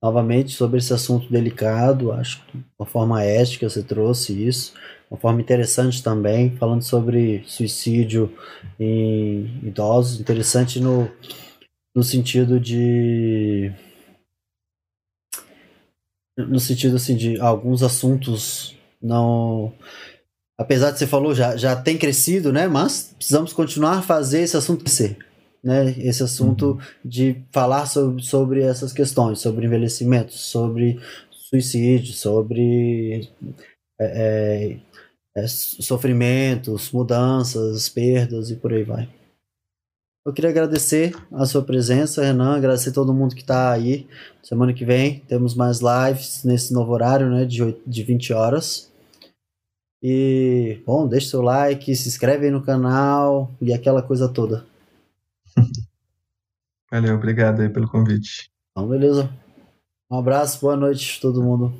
Novamente, sobre esse assunto delicado, acho que de uma forma ética você trouxe isso uma forma interessante também, falando sobre suicídio em idosos, interessante no, no sentido de no sentido assim de alguns assuntos não apesar de você falou já já tem crescido né? Mas precisamos continuar a fazer esse assunto crescer né? Esse assunto uhum. de falar sobre, sobre essas questões sobre envelhecimento sobre suicídio sobre é, é, é, sofrimentos, mudanças, perdas e por aí vai. Eu queria agradecer a sua presença, Renan, agradecer a todo mundo que está aí. Semana que vem temos mais lives nesse novo horário, né, de, 8, de 20 horas. E, bom, deixe seu like, se inscreve aí no canal e aquela coisa toda. Valeu, obrigado aí pelo convite. Então, beleza. Um abraço, boa noite todo mundo.